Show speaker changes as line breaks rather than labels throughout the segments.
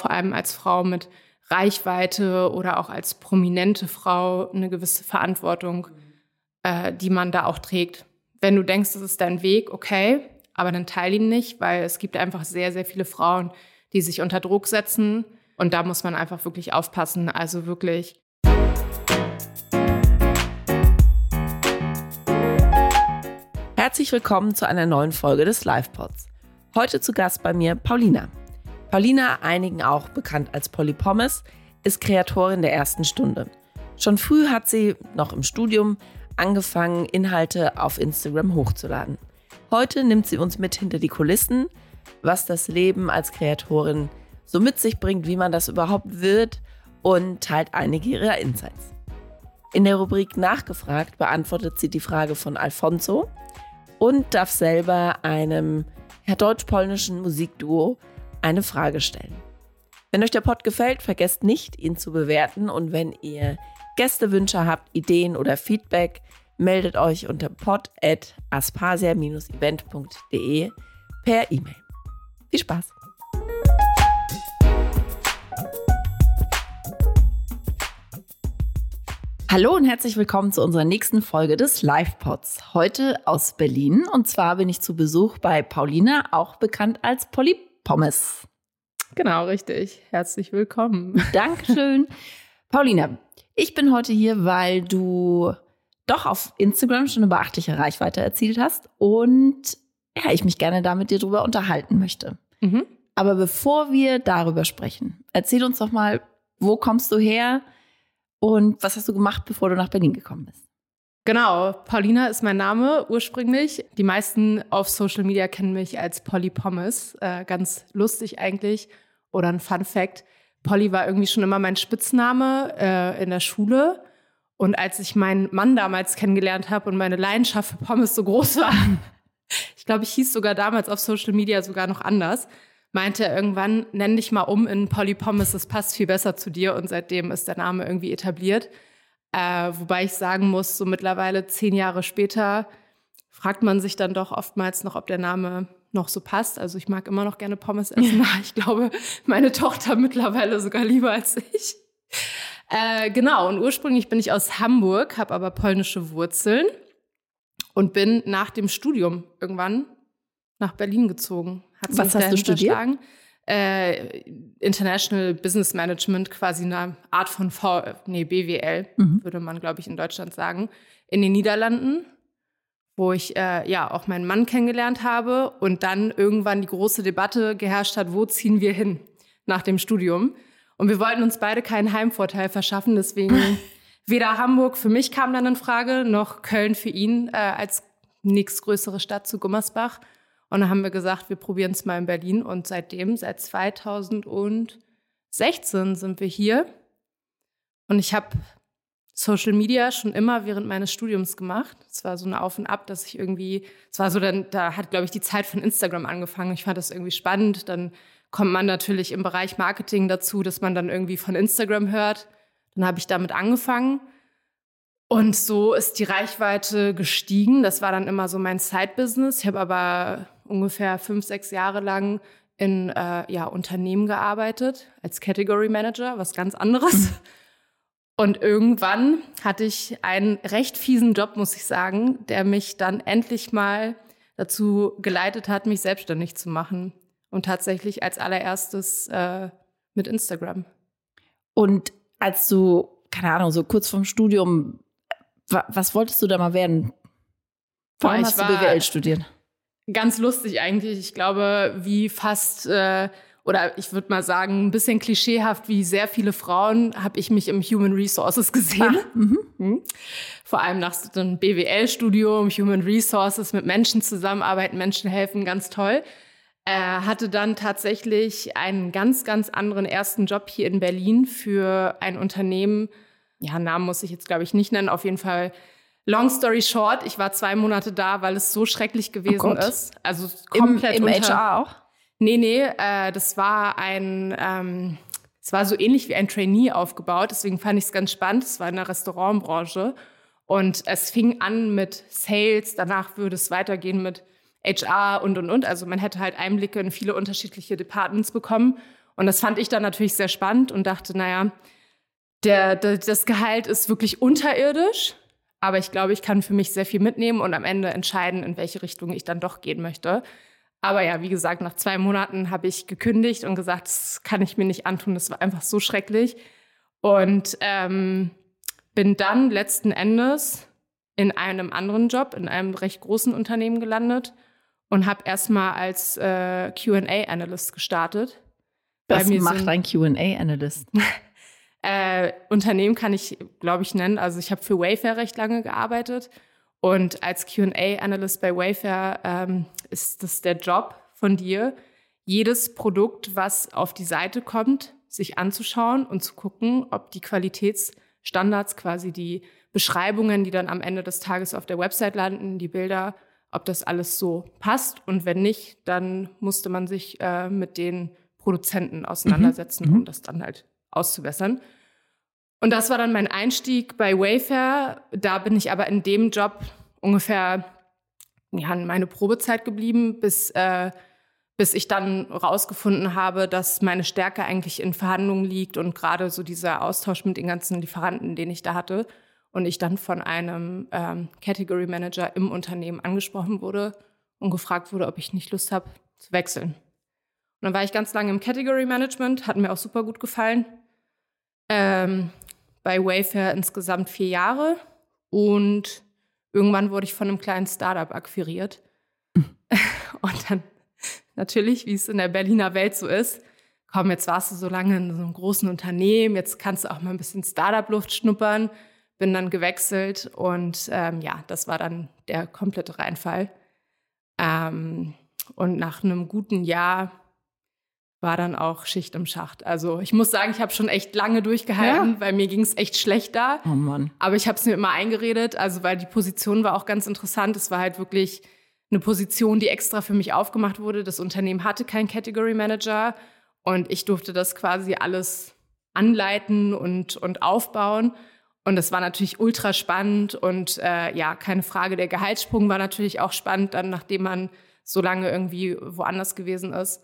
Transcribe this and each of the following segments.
vor allem als Frau mit Reichweite oder auch als prominente Frau eine gewisse Verantwortung, äh, die man da auch trägt. Wenn du denkst, das ist dein Weg, okay, aber dann teile ihn nicht, weil es gibt einfach sehr, sehr viele Frauen, die sich unter Druck setzen. Und da muss man einfach wirklich aufpassen. Also wirklich.
Herzlich willkommen zu einer neuen Folge des Live-Pods. Heute zu Gast bei mir Paulina. Paulina, einigen auch bekannt als Polly Pommes, ist Kreatorin der ersten Stunde. Schon früh hat sie, noch im Studium, angefangen, Inhalte auf Instagram hochzuladen. Heute nimmt sie uns mit hinter die Kulissen, was das Leben als Kreatorin so mit sich bringt, wie man das überhaupt wird und teilt einige ihrer Insights. In der Rubrik Nachgefragt beantwortet sie die Frage von Alfonso und darf selber einem deutsch-polnischen Musikduo eine Frage stellen. Wenn euch der Pod gefällt, vergesst nicht, ihn zu bewerten und wenn ihr Gästewünsche habt, Ideen oder Feedback, meldet euch unter pod.aspasia-event.de per E-Mail. Viel Spaß! Hallo und herzlich willkommen zu unserer nächsten Folge des Live-Pods. Heute aus Berlin und zwar bin ich zu Besuch bei Paulina, auch bekannt als Polly Pommes.
Genau, richtig. Herzlich willkommen.
Dankeschön. Paulina, ich bin heute hier, weil du doch auf Instagram schon eine beachtliche Reichweite erzielt hast und ja, ich mich gerne da mit dir drüber unterhalten möchte. Mhm. Aber bevor wir darüber sprechen, erzähl uns doch mal, wo kommst du her und was hast du gemacht, bevor du nach Berlin gekommen bist?
Genau, Paulina ist mein Name ursprünglich. Die meisten auf Social Media kennen mich als Polly Pommes. Äh, ganz lustig eigentlich. Oder ein Fun Fact. Polly war irgendwie schon immer mein Spitzname äh, in der Schule. Und als ich meinen Mann damals kennengelernt habe und meine Leidenschaft für Pommes so groß war, ich glaube, ich hieß sogar damals auf Social Media sogar noch anders, meinte er irgendwann, nenn dich mal um in Polly Pommes, das passt viel besser zu dir. Und seitdem ist der Name irgendwie etabliert. Äh, wobei ich sagen muss, so mittlerweile zehn Jahre später fragt man sich dann doch oftmals noch, ob der Name noch so passt. Also ich mag immer noch gerne Pommes essen. ich glaube, meine Tochter mittlerweile sogar lieber als ich. Äh, genau, und ursprünglich bin ich aus Hamburg, habe aber polnische Wurzeln und bin nach dem Studium irgendwann nach Berlin gezogen.
Hat Was hast du studiert?
Äh, International Business Management, quasi eine Art von v nee, BWL, mhm. würde man, glaube ich, in Deutschland sagen, in den Niederlanden, wo ich äh, ja auch meinen Mann kennengelernt habe und dann irgendwann die große Debatte geherrscht hat, wo ziehen wir hin nach dem Studium. Und wir wollten uns beide keinen Heimvorteil verschaffen, deswegen weder Hamburg für mich kam dann in Frage, noch Köln für ihn äh, als nächstgrößere Stadt zu Gummersbach. Und dann haben wir gesagt, wir probieren es mal in Berlin. Und seitdem, seit 2016 sind wir hier. Und ich habe Social Media schon immer während meines Studiums gemacht. Es war so ein Auf und Ab, dass ich irgendwie, es war so, dann, da hat, glaube ich, die Zeit von Instagram angefangen. Ich fand das irgendwie spannend. Dann kommt man natürlich im Bereich Marketing dazu, dass man dann irgendwie von Instagram hört. Dann habe ich damit angefangen. Und so ist die Reichweite gestiegen. Das war dann immer so mein Side-Business. Ich habe aber ungefähr fünf, sechs Jahre lang in äh, ja, Unternehmen gearbeitet als Category Manager, was ganz anderes. Mhm. Und irgendwann hatte ich einen recht fiesen Job, muss ich sagen, der mich dann endlich mal dazu geleitet hat, mich selbstständig zu machen. Und tatsächlich als allererstes äh, mit Instagram.
Und als du, keine Ahnung, so kurz vorm Studium, was wolltest du da mal werden? Warum hast du BWL studiert?
Ganz lustig eigentlich. Ich glaube, wie fast äh, oder ich würde mal sagen, ein bisschen klischeehaft, wie sehr viele Frauen habe ich mich im Human Resources gesehen. Ah, mhm. mhm. Vor allem nach so einem BWL-Studium, Human Resources, mit Menschen zusammenarbeiten, Menschen helfen, ganz toll. Äh, hatte dann tatsächlich einen ganz, ganz anderen ersten Job hier in Berlin für ein Unternehmen. Ja, Namen muss ich jetzt, glaube ich, nicht nennen. Auf jeden Fall Long story short, ich war zwei Monate da, weil es so schrecklich gewesen oh ist. Also komplett
Im, im
unter,
HR auch?
Nee, nee, äh, das war ein, ähm, es war so ähnlich wie ein Trainee aufgebaut. Deswegen fand ich es ganz spannend. Es war in der Restaurantbranche. Und es fing an mit Sales, danach würde es weitergehen mit HR und, und, und. Also man hätte halt Einblicke in viele unterschiedliche Departments bekommen. Und das fand ich dann natürlich sehr spannend und dachte, naja, der, der, das Gehalt ist wirklich unterirdisch, aber ich glaube, ich kann für mich sehr viel mitnehmen und am Ende entscheiden, in welche Richtung ich dann doch gehen möchte. Aber ja, wie gesagt, nach zwei Monaten habe ich gekündigt und gesagt, das kann ich mir nicht antun, das war einfach so schrecklich. Und ähm, bin dann letzten Endes in einem anderen Job, in einem recht großen Unternehmen gelandet und habe erstmal als äh, QA-Analyst gestartet.
Was macht ein QA-Analyst?
äh, Unternehmen kann ich, glaube ich, nennen. Also ich habe für Wayfair recht lange gearbeitet. Und als QA-Analyst bei Wayfair ähm, ist das der Job von dir, jedes Produkt, was auf die Seite kommt, sich anzuschauen und zu gucken, ob die Qualitätsstandards, quasi die Beschreibungen, die dann am Ende des Tages auf der Website landen, die Bilder, ob das alles so passt. Und wenn nicht, dann musste man sich äh, mit den Produzenten auseinandersetzen, mhm. um das dann halt auszubessern. Und das war dann mein Einstieg bei Wayfair. Da bin ich aber in dem Job ungefähr ja, meine Probezeit geblieben, bis, äh, bis ich dann rausgefunden habe, dass meine Stärke eigentlich in Verhandlungen liegt und gerade so dieser Austausch mit den ganzen Lieferanten, den ich da hatte. Und ich dann von einem ähm, Category Manager im Unternehmen angesprochen wurde und gefragt wurde, ob ich nicht Lust habe zu wechseln. Und dann war ich ganz lange im Category Management, hat mir auch super gut gefallen. Ähm, bei Wayfair insgesamt vier Jahre und irgendwann wurde ich von einem kleinen Startup akquiriert. und dann natürlich, wie es in der Berliner Welt so ist, komm, jetzt warst du so lange in so einem großen Unternehmen, jetzt kannst du auch mal ein bisschen Startup-Luft schnuppern. Bin dann gewechselt und ähm, ja, das war dann der komplette Reinfall. Ähm, und nach einem guten Jahr war dann auch Schicht im Schacht. Also ich muss sagen, ich habe schon echt lange durchgehalten, ja. weil mir ging es echt schlecht da.
Oh Mann.
Aber ich habe es mir immer eingeredet, also weil die Position war auch ganz interessant. Es war halt wirklich eine Position, die extra für mich aufgemacht wurde. Das Unternehmen hatte keinen Category Manager und ich durfte das quasi alles anleiten und, und aufbauen. Und das war natürlich ultra spannend und äh, ja, keine Frage. Der Gehaltssprung war natürlich auch spannend, dann nachdem man so lange irgendwie woanders gewesen ist.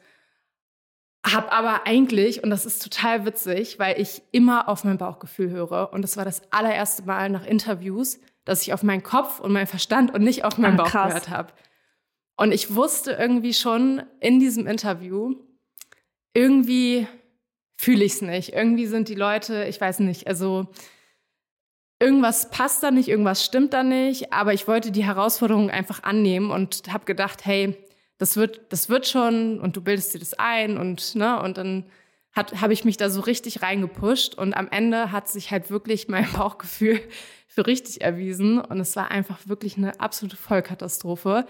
Hab aber eigentlich, und das ist total witzig, weil ich immer auf mein Bauchgefühl höre. Und das war das allererste Mal nach Interviews, dass ich auf meinen Kopf und meinen Verstand und nicht auf meinen Ach, Bauch krass. gehört habe. Und ich wusste irgendwie schon in diesem Interview, irgendwie fühle ich es nicht. Irgendwie sind die Leute, ich weiß nicht, also irgendwas passt da nicht, irgendwas stimmt da nicht. Aber ich wollte die Herausforderung einfach annehmen und habe gedacht, hey, das wird, das wird schon und du bildest dir das ein und, ne, und dann habe ich mich da so richtig reingepusht und am Ende hat sich halt wirklich mein Bauchgefühl für richtig erwiesen und es war einfach wirklich eine absolute Vollkatastrophe.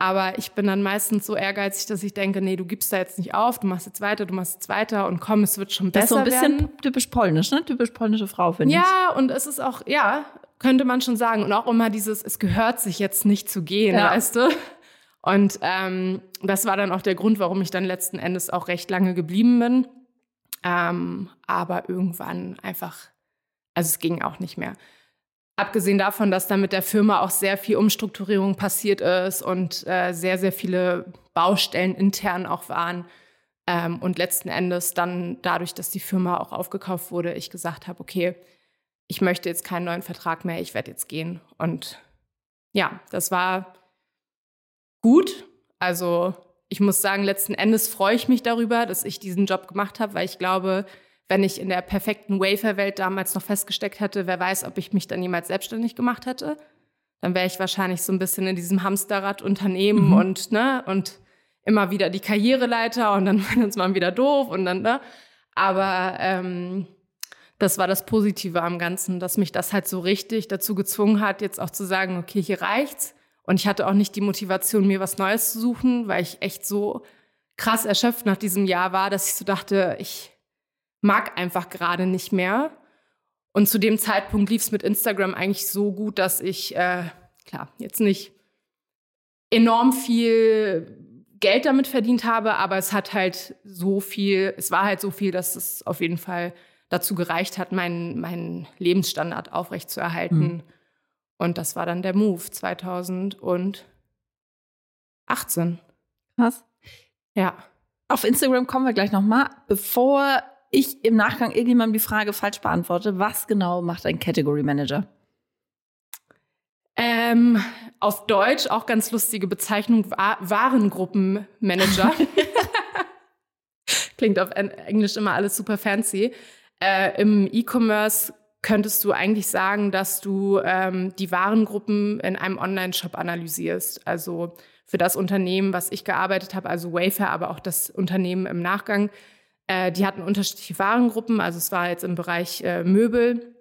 Aber ich bin dann meistens so ehrgeizig, dass ich denke, nee, du gibst da jetzt nicht auf, du machst jetzt weiter, du machst jetzt weiter und komm, es wird schon besser. Das ist so ein bisschen werden.
typisch polnisch, ne? Typisch polnische Frau, finde
ich. Ja, und es ist auch, ja, könnte man schon sagen. Und auch immer dieses, es gehört sich jetzt nicht zu gehen, ja. weißt du? Und ähm, das war dann auch der Grund, warum ich dann letzten Endes auch recht lange geblieben bin. Ähm, aber irgendwann einfach, also es ging auch nicht mehr. Abgesehen davon, dass da mit der Firma auch sehr viel Umstrukturierung passiert ist und äh, sehr, sehr viele Baustellen intern auch waren. Ähm, und letzten Endes dann dadurch, dass die Firma auch aufgekauft wurde, ich gesagt habe, okay, ich möchte jetzt keinen neuen Vertrag mehr, ich werde jetzt gehen. Und ja, das war gut. Also ich muss sagen, letzten Endes freue ich mich darüber, dass ich diesen Job gemacht habe, weil ich glaube, wenn ich in der perfekten Wafer-Welt damals noch festgesteckt hätte, wer weiß, ob ich mich dann jemals selbstständig gemacht hätte. Dann wäre ich wahrscheinlich so ein bisschen in diesem Hamsterrad Unternehmen mhm. und, ne, und immer wieder die Karriereleiter und dann findet man wieder doof und dann, ne. Aber ähm, das war das Positive am Ganzen, dass mich das halt so richtig dazu gezwungen hat, jetzt auch zu sagen, okay, hier reicht's. Und ich hatte auch nicht die Motivation, mir was Neues zu suchen, weil ich echt so krass erschöpft nach diesem Jahr war, dass ich so dachte, ich mag einfach gerade nicht mehr. Und zu dem Zeitpunkt lief es mit Instagram eigentlich so gut, dass ich, äh, klar, jetzt nicht enorm viel Geld damit verdient habe, aber es hat halt so viel, es war halt so viel, dass es auf jeden Fall dazu gereicht hat, meinen, meinen Lebensstandard aufrechtzuerhalten. Mhm. Und das war dann der Move 2018.
Was?
Ja.
Auf Instagram kommen wir gleich nochmal. Bevor ich im Nachgang irgendjemandem die Frage falsch beantworte, was genau macht ein Category Manager?
Ähm, auf Deutsch auch ganz lustige Bezeichnung, Warengruppenmanager. Klingt auf Englisch immer alles super fancy. Äh, Im E-Commerce könntest du eigentlich sagen, dass du ähm, die Warengruppen in einem Online-Shop analysierst. Also für das Unternehmen, was ich gearbeitet habe, also Wayfair, aber auch das Unternehmen im Nachgang, äh, die hatten unterschiedliche Warengruppen. Also es war jetzt im Bereich äh, Möbel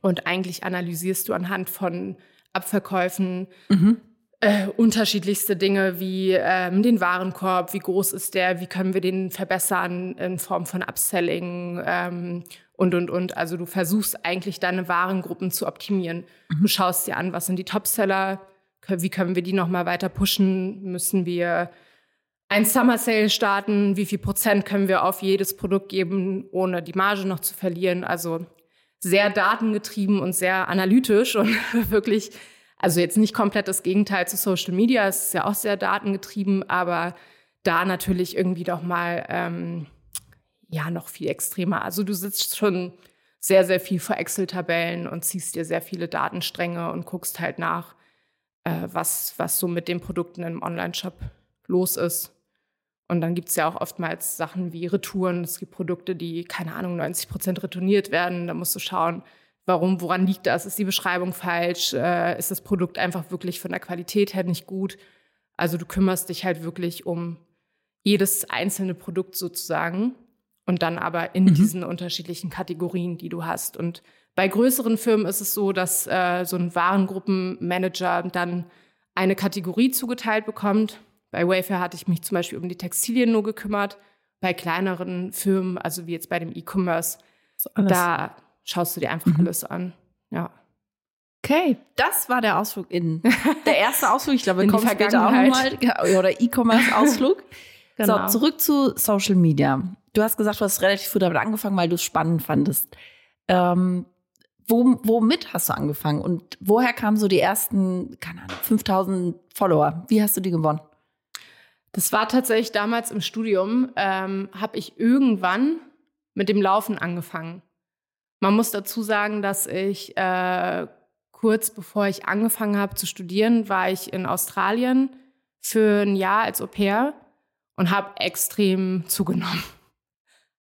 und eigentlich analysierst du anhand von Abverkäufen mhm. äh, unterschiedlichste Dinge wie ähm, den Warenkorb, wie groß ist der, wie können wir den verbessern in Form von Upselling ähm, und, und, und. Also du versuchst eigentlich deine Warengruppen zu optimieren. Mhm. Du schaust dir an, was sind die Topseller, wie können wir die nochmal weiter pushen, müssen wir ein Summer Sale starten, wie viel Prozent können wir auf jedes Produkt geben, ohne die Marge noch zu verlieren. Also sehr datengetrieben und sehr analytisch und wirklich, also jetzt nicht komplett das Gegenteil zu Social Media, es ist ja auch sehr datengetrieben, aber da natürlich irgendwie doch mal ähm, ja noch viel extremer. Also du sitzt schon sehr, sehr viel vor Excel-Tabellen und ziehst dir sehr viele Datenstränge und guckst halt nach, äh, was, was so mit den Produkten im Online-Shop los ist. Und dann gibt es ja auch oftmals Sachen wie Retouren. Es gibt Produkte, die, keine Ahnung, 90 Prozent retourniert werden. Da musst du schauen, warum, woran liegt das? Ist die Beschreibung falsch? Äh, ist das Produkt einfach wirklich von der Qualität her nicht gut? Also du kümmerst dich halt wirklich um jedes einzelne Produkt sozusagen und dann aber in mhm. diesen unterschiedlichen Kategorien, die du hast. Und bei größeren Firmen ist es so, dass äh, so ein Warengruppenmanager dann eine Kategorie zugeteilt bekommt. Bei Wayfair hatte ich mich zum Beispiel um die Textilien nur gekümmert. Bei kleineren Firmen, also wie jetzt bei dem E-Commerce, so da schaust du dir einfach mhm. alles an. Ja.
Okay, das war der Ausflug in der erste Ausflug. Ich glaube, wir kommen später auch nochmal oder E-Commerce-Ausflug. genau. So, zurück zu Social Media du hast gesagt, du hast relativ früh damit angefangen, weil du es spannend fandest. Ähm, wo, womit hast du angefangen und woher kamen so die ersten, keine Ahnung, 5000 Follower? Wie hast du die gewonnen?
Das war tatsächlich damals im Studium, ähm, habe ich irgendwann mit dem Laufen angefangen. Man muss dazu sagen, dass ich äh, kurz bevor ich angefangen habe zu studieren, war ich in Australien für ein Jahr als Au pair und habe extrem zugenommen.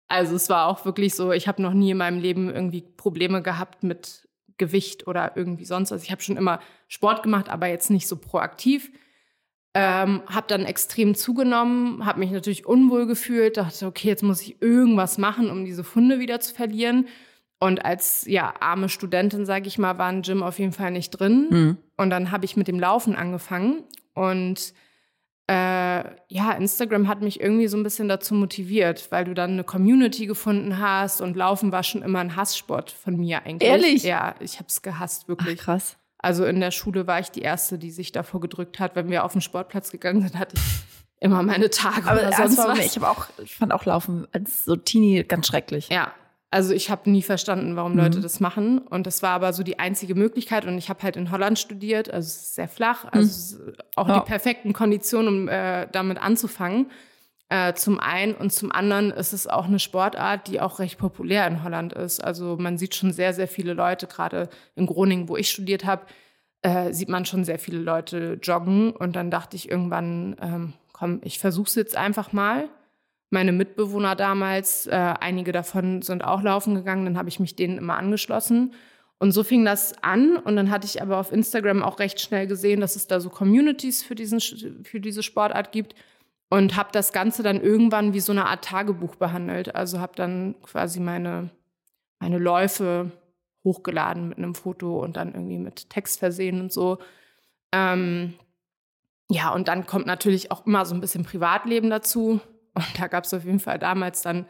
Also es war auch wirklich so, ich habe noch nie in meinem Leben irgendwie Probleme gehabt mit Gewicht oder irgendwie sonst. Also ich habe schon immer Sport gemacht, aber jetzt nicht so proaktiv. Ähm, habe dann extrem zugenommen, habe mich natürlich unwohl gefühlt, dachte, okay, jetzt muss ich irgendwas machen, um diese Funde wieder zu verlieren. Und als ja arme Studentin, sage ich mal, war ein Gym auf jeden Fall nicht drin. Mhm. Und dann habe ich mit dem Laufen angefangen und äh, ja, Instagram hat mich irgendwie so ein bisschen dazu motiviert, weil du dann eine Community gefunden hast und Laufen war schon immer ein Hasssport von mir eigentlich.
Ehrlich?
Ja, ich habe es gehasst, wirklich.
Ach, krass.
Also in der Schule war ich die Erste, die sich davor gedrückt hat. Wenn wir auf den Sportplatz gegangen sind, hatte ich immer meine Tage
Aber oder sonst was. Ich, auch, ich fand auch Laufen als so Teenie ganz schrecklich.
Ja, also ich habe nie verstanden, warum Leute mhm. das machen. Und das war aber so die einzige Möglichkeit. Und ich habe halt in Holland studiert, also es ist sehr flach, also mhm. auch ja. die perfekten Konditionen, um äh, damit anzufangen. Äh, zum einen und zum anderen ist es auch eine Sportart, die auch recht populär in Holland ist. Also man sieht schon sehr, sehr viele Leute, gerade in Groningen, wo ich studiert habe, äh, sieht man schon sehr viele Leute joggen. Und dann dachte ich irgendwann, ähm, komm, ich versuche es jetzt einfach mal meine Mitbewohner damals, äh, einige davon sind auch laufen gegangen, dann habe ich mich denen immer angeschlossen. Und so fing das an. Und dann hatte ich aber auf Instagram auch recht schnell gesehen, dass es da so Communities für, diesen, für diese Sportart gibt. Und habe das Ganze dann irgendwann wie so eine Art Tagebuch behandelt. Also habe dann quasi meine, meine Läufe hochgeladen mit einem Foto und dann irgendwie mit Text versehen und so. Ähm, ja, und dann kommt natürlich auch immer so ein bisschen Privatleben dazu. Und da gab es auf jeden Fall damals dann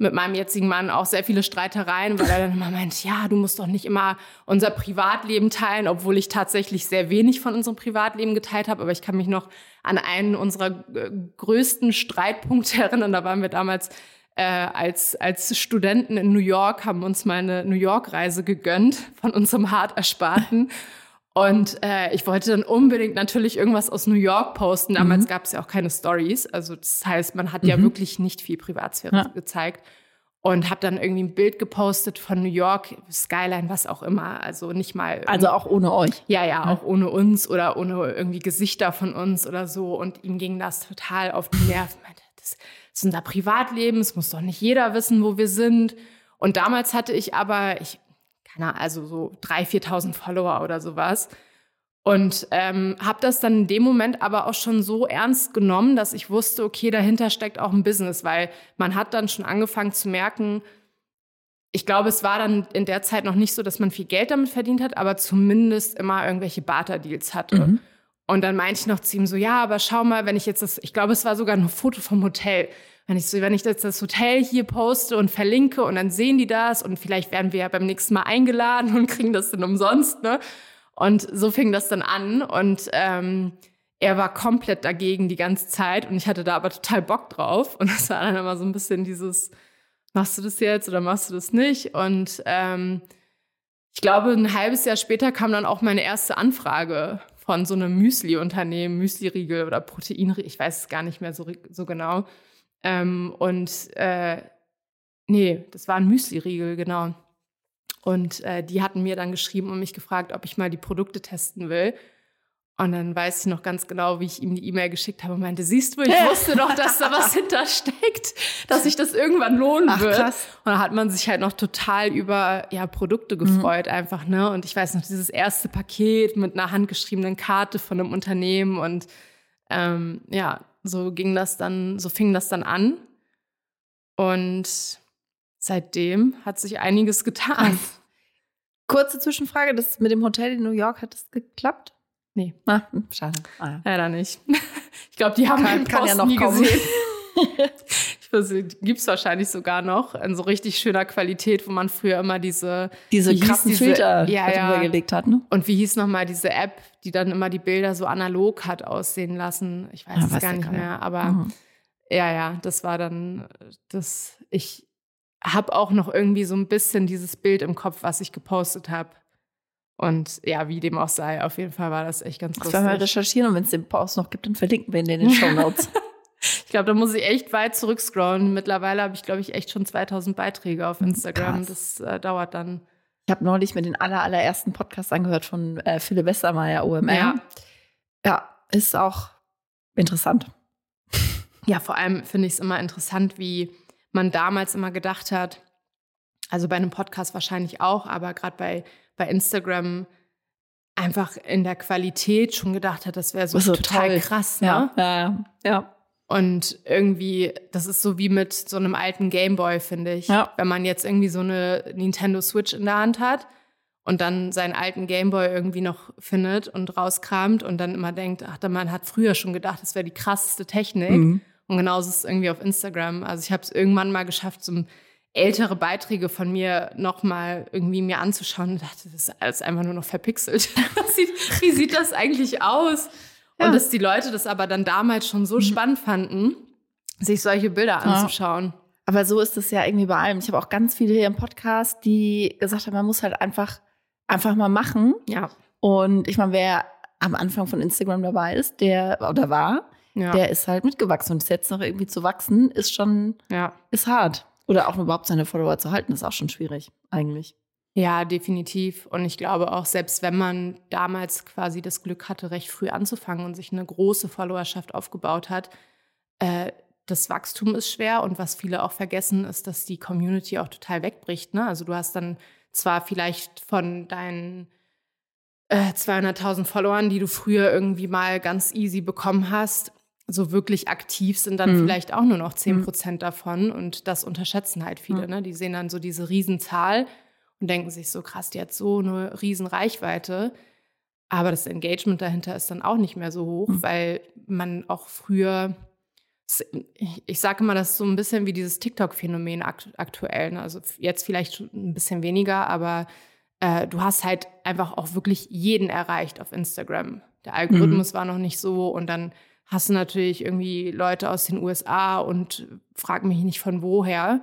mit meinem jetzigen Mann auch sehr viele Streitereien, weil er dann immer meint, ja, du musst doch nicht immer unser Privatleben teilen, obwohl ich tatsächlich sehr wenig von unserem Privatleben geteilt habe. Aber ich kann mich noch an einen unserer äh, größten Streitpunkte erinnern. Da waren wir damals äh, als, als Studenten in New York, haben uns mal eine New York-Reise gegönnt von unserem hart Ersparten. Und äh, ich wollte dann unbedingt natürlich irgendwas aus New York posten. Damals mhm. gab es ja auch keine Stories. Also das heißt, man hat mhm. ja wirklich nicht viel Privatsphäre ja. gezeigt. Und habe dann irgendwie ein Bild gepostet von New York, Skyline, was auch immer. Also nicht mal.
Also auch ohne euch.
Ja, ja, auch ohne uns oder ohne irgendwie Gesichter von uns oder so. Und ihm ging das total auf die Nerven. Das ist unser Privatleben, es muss doch nicht jeder wissen, wo wir sind. Und damals hatte ich aber, ich keine Ahnung, also so 3.000, 4.000 Follower oder sowas. Und ähm, habe das dann in dem Moment aber auch schon so ernst genommen, dass ich wusste, okay, dahinter steckt auch ein Business, weil man hat dann schon angefangen zu merken, ich glaube, es war dann in der Zeit noch nicht so, dass man viel Geld damit verdient hat, aber zumindest immer irgendwelche Barter-Deals hatte. Mhm. Und dann meinte ich noch zu ihm so, ja, aber schau mal, wenn ich jetzt das, ich glaube, es war sogar ein Foto vom Hotel. Wenn ich so, wenn ich jetzt das Hotel hier poste und verlinke und dann sehen die das und vielleicht werden wir ja beim nächsten Mal eingeladen und kriegen das dann umsonst, ne? Und so fing das dann an und ähm, er war komplett dagegen die ganze Zeit und ich hatte da aber total Bock drauf und das war dann immer so ein bisschen dieses, machst du das jetzt oder machst du das nicht? Und ähm, ich glaube, ein halbes Jahr später kam dann auch meine erste Anfrage von so einem Müsli-Unternehmen, Müsli-Riegel oder Proteinriegel, ich weiß es gar nicht mehr so, so genau. Ähm, und äh, nee, das war ein Müsli-Riegel, genau. Und äh, die hatten mir dann geschrieben und mich gefragt, ob ich mal die Produkte testen will. Und dann weiß ich noch ganz genau, wie ich ihm die E-Mail geschickt habe und meinte, siehst du, ich wusste doch, dass da was hintersteckt, dass sich das irgendwann lohnen Ach, wird. Krass. Und dann hat man sich halt noch total über ja, Produkte mhm. gefreut mhm. einfach, ne? Und ich weiß noch, dieses erste Paket mit einer handgeschriebenen Karte von einem Unternehmen und ähm, ja, so ging das dann, so fing das dann an. Und seitdem hat sich einiges getan.
Kurze Zwischenfrage, das mit dem Hotel in New York, hat das geklappt?
Nee.
Ah, hm, schade.
Ah, ja. Leider nicht. Ich glaube, die haben kann, kann ja noch nie kommen. gesehen. gibt es wahrscheinlich sogar noch in so richtig schöner Qualität, wo man früher immer diese
diese krassen diese, Filter
ja, ja.
gelegt hat. Ne?
Und wie hieß nochmal diese App, die dann immer die Bilder so analog hat aussehen lassen? Ich weiß ja, es gar nicht mehr, aber mhm. ja, ja, das war dann das. Ich habe auch noch irgendwie so ein bisschen dieses Bild im Kopf, was ich gepostet habe. Und ja, wie dem auch sei, auf jeden Fall war das echt ganz lustig.
Das wir mal recherchieren und wenn es den Post noch gibt, dann verlinken wir ihn in den Show Notes.
Ich glaube, da muss ich echt weit zurückscrollen. Mittlerweile habe ich, glaube ich, echt schon 2000 Beiträge auf Instagram. Krass. Das äh, dauert dann.
Ich habe neulich mir den aller, allerersten Podcast angehört von äh, Philipp Westermeier, OMR. Ja. ja, ist auch interessant.
Ja, vor allem finde ich es immer interessant, wie man damals immer gedacht hat, also bei einem Podcast wahrscheinlich auch, aber gerade bei, bei Instagram einfach in der Qualität schon gedacht hat, das wäre so, so, total toll. krass. Ne?
Ja, ja, ja.
Und irgendwie, das ist so wie mit so einem alten Gameboy, finde ich. Ja. Wenn man jetzt irgendwie so eine Nintendo Switch in der Hand hat und dann seinen alten Gameboy irgendwie noch findet und rauskramt und dann immer denkt, ach, man hat früher schon gedacht, das wäre die krasseste Technik. Mhm. Und genauso ist es irgendwie auf Instagram. Also ich habe es irgendwann mal geschafft, so ältere Beiträge von mir nochmal irgendwie mir anzuschauen und dachte, das ist alles einfach nur noch verpixelt. Wie sieht das eigentlich aus? Ja. Und dass die Leute das aber dann damals schon so mhm. spannend fanden, sich solche Bilder anzuschauen. Ja.
Aber so ist es ja irgendwie bei allem. Ich habe auch ganz viele hier im Podcast, die gesagt haben, man muss halt einfach, einfach mal machen.
Ja.
Und ich meine, wer am Anfang von Instagram dabei ist, der oder war, ja. der ist halt mitgewachsen. Und jetzt noch irgendwie zu wachsen, ist schon,
ja.
ist hart. Oder auch überhaupt seine Follower zu halten, ist auch schon schwierig, eigentlich.
Ja, definitiv. Und ich glaube auch, selbst wenn man damals quasi das Glück hatte, recht früh anzufangen und sich eine große Followerschaft aufgebaut hat, äh, das Wachstum ist schwer. Und was viele auch vergessen, ist, dass die Community auch total wegbricht. Ne? Also du hast dann zwar vielleicht von deinen 200.000 äh, Followern, die du früher irgendwie mal ganz easy bekommen hast, so wirklich aktiv sind dann mhm. vielleicht auch nur noch 10 mhm. Prozent mhm. davon. Und das unterschätzen halt viele. Mhm. Ne? Die sehen dann so diese Riesenzahl und denken sich so, krass, die hat so eine riesen Reichweite. Aber das Engagement dahinter ist dann auch nicht mehr so hoch, mhm. weil man auch früher, ich sage immer, das ist so ein bisschen wie dieses TikTok-Phänomen aktuell. Ne? Also jetzt vielleicht ein bisschen weniger, aber äh, du hast halt einfach auch wirklich jeden erreicht auf Instagram. Der Algorithmus mhm. war noch nicht so und dann hast du natürlich irgendwie Leute aus den USA und frag mich nicht von woher.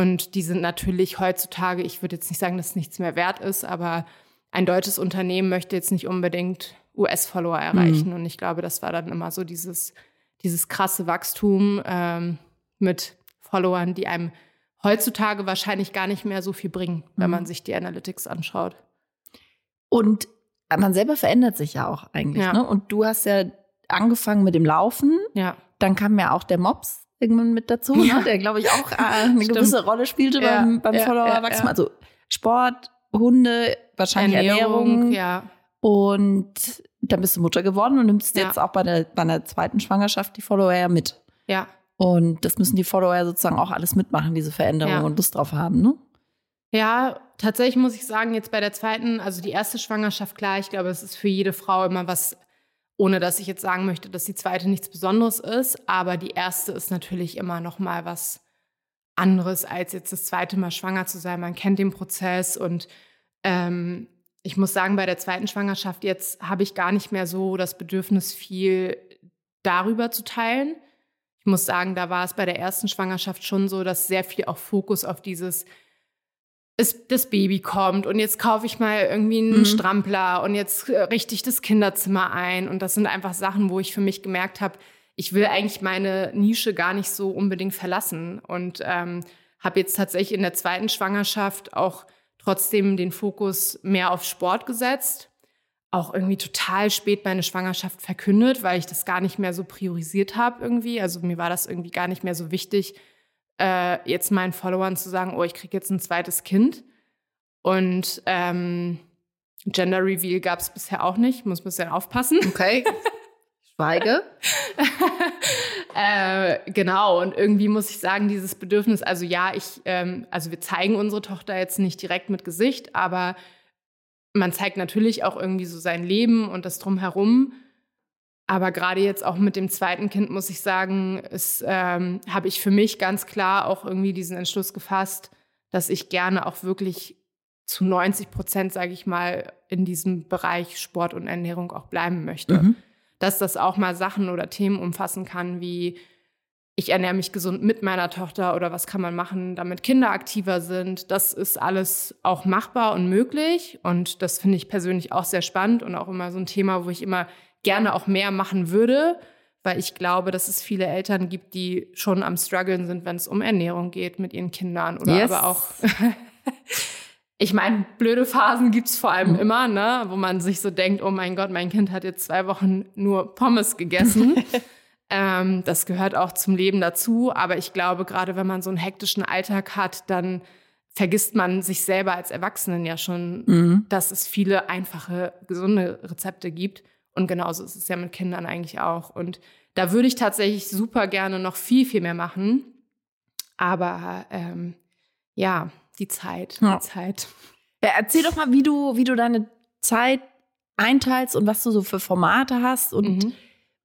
Und die sind natürlich heutzutage, ich würde jetzt nicht sagen, dass nichts mehr wert ist, aber ein deutsches Unternehmen möchte jetzt nicht unbedingt US-Follower erreichen. Mhm. Und ich glaube, das war dann immer so dieses, dieses krasse Wachstum ähm, mit Followern, die einem heutzutage wahrscheinlich gar nicht mehr so viel bringen, wenn mhm. man sich die Analytics anschaut.
Und man selber verändert sich ja auch eigentlich. Ja. Ne? Und du hast ja angefangen mit dem Laufen.
Ja.
Dann kam ja auch der Mops irgendwann mit dazu, ne? ja. ne? der, glaube ich, auch äh, eine gewisse Rolle spielte ja. beim, beim Followerwachstum. Also Sport, Hunde, wahrscheinlich Ernährung. Ernährung
ja.
Und dann bist du Mutter geworden und nimmst jetzt auch bei der, bei der zweiten Schwangerschaft die Follower ja mit.
Ja.
Und das müssen die Follower sozusagen auch alles mitmachen, diese Veränderungen und Lust drauf haben, ne?
Ja, tatsächlich muss ich sagen, jetzt bei der zweiten, also die erste Schwangerschaft, klar, ich glaube, es ist für jede Frau immer was, ohne dass ich jetzt sagen möchte, dass die zweite nichts Besonderes ist, aber die erste ist natürlich immer noch mal was anderes, als jetzt das zweite Mal schwanger zu sein. Man kennt den Prozess und ähm, ich muss sagen, bei der zweiten Schwangerschaft jetzt habe ich gar nicht mehr so das Bedürfnis, viel darüber zu teilen. Ich muss sagen, da war es bei der ersten Schwangerschaft schon so, dass sehr viel auch Fokus auf dieses es, das Baby kommt und jetzt kaufe ich mal irgendwie einen mhm. Strampler und jetzt äh, richte ich das Kinderzimmer ein. Und das sind einfach Sachen, wo ich für mich gemerkt habe, ich will eigentlich meine Nische gar nicht so unbedingt verlassen. Und ähm, habe jetzt tatsächlich in der zweiten Schwangerschaft auch trotzdem den Fokus mehr auf Sport gesetzt. Auch irgendwie total spät meine Schwangerschaft verkündet, weil ich das gar nicht mehr so priorisiert habe irgendwie. Also mir war das irgendwie gar nicht mehr so wichtig, äh, jetzt meinen Followern zu sagen, oh, ich kriege jetzt ein zweites Kind. Und ähm, Gender Reveal gab es bisher auch nicht, muss ein bisschen aufpassen.
Okay. Schweige.
äh, genau, und irgendwie muss ich sagen, dieses Bedürfnis, also ja, ich, ähm, also wir zeigen unsere Tochter jetzt nicht direkt mit Gesicht, aber man zeigt natürlich auch irgendwie so sein Leben und das drumherum. Aber gerade jetzt auch mit dem zweiten Kind muss ich sagen, ähm, habe ich für mich ganz klar auch irgendwie diesen Entschluss gefasst, dass ich gerne auch wirklich zu 90 Prozent, sage ich mal, in diesem Bereich Sport und Ernährung auch bleiben möchte. Mhm. Dass das auch mal Sachen oder Themen umfassen kann, wie ich ernähre mich gesund mit meiner Tochter oder was kann man machen, damit Kinder aktiver sind. Das ist alles auch machbar und möglich. Und das finde ich persönlich auch sehr spannend und auch immer so ein Thema, wo ich immer gerne auch mehr machen würde, weil ich glaube, dass es viele Eltern gibt, die schon am struggeln sind, wenn es um Ernährung geht mit ihren Kindern oder yes. aber auch Ich meine, blöde Phasen gibt's vor allem mhm. immer, ne, wo man sich so denkt, oh mein Gott, mein Kind hat jetzt zwei Wochen nur Pommes gegessen. ähm, das gehört auch zum Leben dazu. Aber ich glaube, gerade wenn man so einen hektischen Alltag hat, dann vergisst man sich selber als Erwachsenen ja schon, mhm. dass es viele einfache, gesunde Rezepte gibt. Und genauso ist es ja mit Kindern eigentlich auch. Und da würde ich tatsächlich super gerne noch viel, viel mehr machen. Aber ähm, ja, die Zeit, ja. die Zeit.
Ja, erzähl doch mal, wie du, wie du deine Zeit einteilst und was du so für Formate hast und mhm.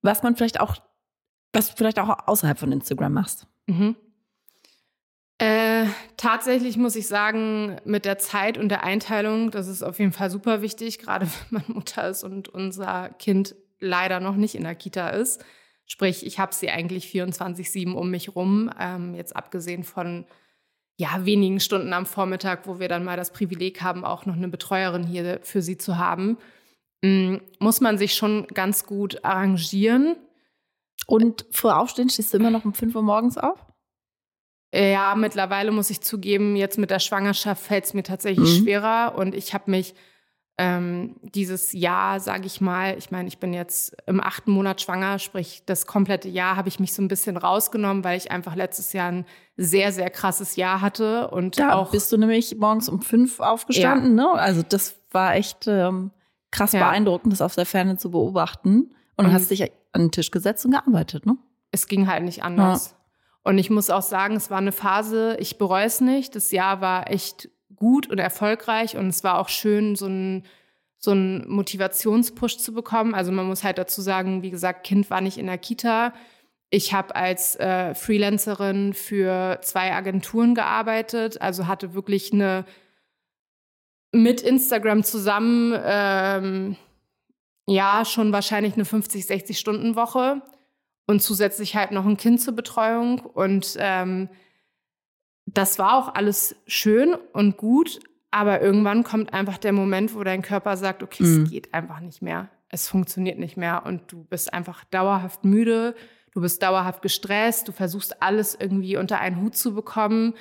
was man vielleicht auch, was du vielleicht auch außerhalb von Instagram machst.
Mhm. Tatsächlich muss ich sagen, mit der Zeit und der Einteilung, das ist auf jeden Fall super wichtig, gerade wenn man Mutter ist und unser Kind leider noch nicht in der Kita ist. Sprich, ich habe sie eigentlich 24-7 um mich rum, ähm, jetzt abgesehen von ja, wenigen Stunden am Vormittag, wo wir dann mal das Privileg haben, auch noch eine Betreuerin hier für sie zu haben, ähm, muss man sich schon ganz gut arrangieren.
Und vor Aufstehen stehst du immer noch um 5 Uhr morgens auf?
Ja, mittlerweile muss ich zugeben, jetzt mit der Schwangerschaft fällt es mir tatsächlich mhm. schwerer und ich habe mich ähm, dieses Jahr, sage ich mal, ich meine, ich bin jetzt im achten Monat schwanger, sprich das komplette Jahr habe ich mich so ein bisschen rausgenommen, weil ich einfach letztes Jahr ein sehr, sehr krasses Jahr hatte und
da
auch
bist du nämlich morgens um fünf aufgestanden, ja. ne? Also das war echt ähm, krass ja. beeindruckend, das auf der Ferne zu beobachten und, und hast dich an den Tisch gesetzt und gearbeitet, ne?
Es ging halt nicht anders. Ja. Und ich muss auch sagen, es war eine Phase, ich bereue es nicht. Das Jahr war echt gut und erfolgreich und es war auch schön, so ein so einen Motivationspush zu bekommen. Also man muss halt dazu sagen, wie gesagt, Kind war nicht in der Kita. Ich habe als äh, Freelancerin für zwei Agenturen gearbeitet, also hatte wirklich eine mit Instagram zusammen ähm, ja schon wahrscheinlich eine 50, 60 Stunden Woche und zusätzlich halt noch ein Kind zur Betreuung. Und ähm, das war auch alles schön und gut, aber irgendwann kommt einfach der Moment, wo dein Körper sagt, okay, mhm. es geht einfach nicht mehr. Es funktioniert nicht mehr und du bist einfach dauerhaft müde, du bist dauerhaft gestresst, du versuchst alles irgendwie unter einen Hut zu bekommen.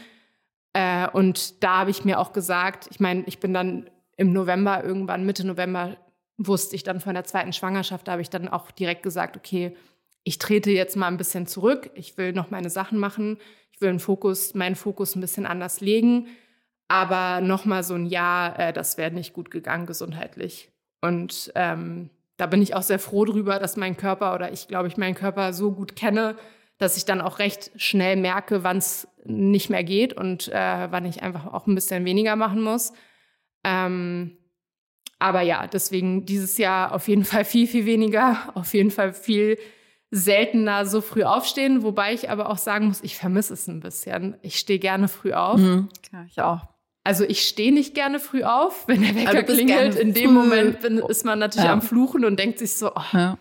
Äh, und da habe ich mir auch gesagt, ich meine, ich bin dann im November, irgendwann Mitte November, wusste ich dann von der zweiten Schwangerschaft, da habe ich dann auch direkt gesagt, okay, ich trete jetzt mal ein bisschen zurück, ich will noch meine Sachen machen, ich will Fokus, meinen Fokus ein bisschen anders legen, aber noch mal so ein Jahr, äh, das wäre nicht gut gegangen gesundheitlich. Und ähm, da bin ich auch sehr froh drüber, dass mein Körper oder ich glaube ich meinen Körper so gut kenne, dass ich dann auch recht schnell merke, wann es nicht mehr geht und äh, wann ich einfach auch ein bisschen weniger machen muss. Ähm, aber ja, deswegen dieses Jahr auf jeden Fall viel, viel weniger, auf jeden Fall viel seltener so früh aufstehen, wobei ich aber auch sagen muss, ich vermisse es ein bisschen. Ich stehe gerne früh auf. Mhm,
ja, ich auch.
Also ich stehe nicht gerne früh auf, wenn der Wecker klingelt. In dem Moment bin, ist man natürlich ja. am Fluchen und denkt sich so, oh, ja.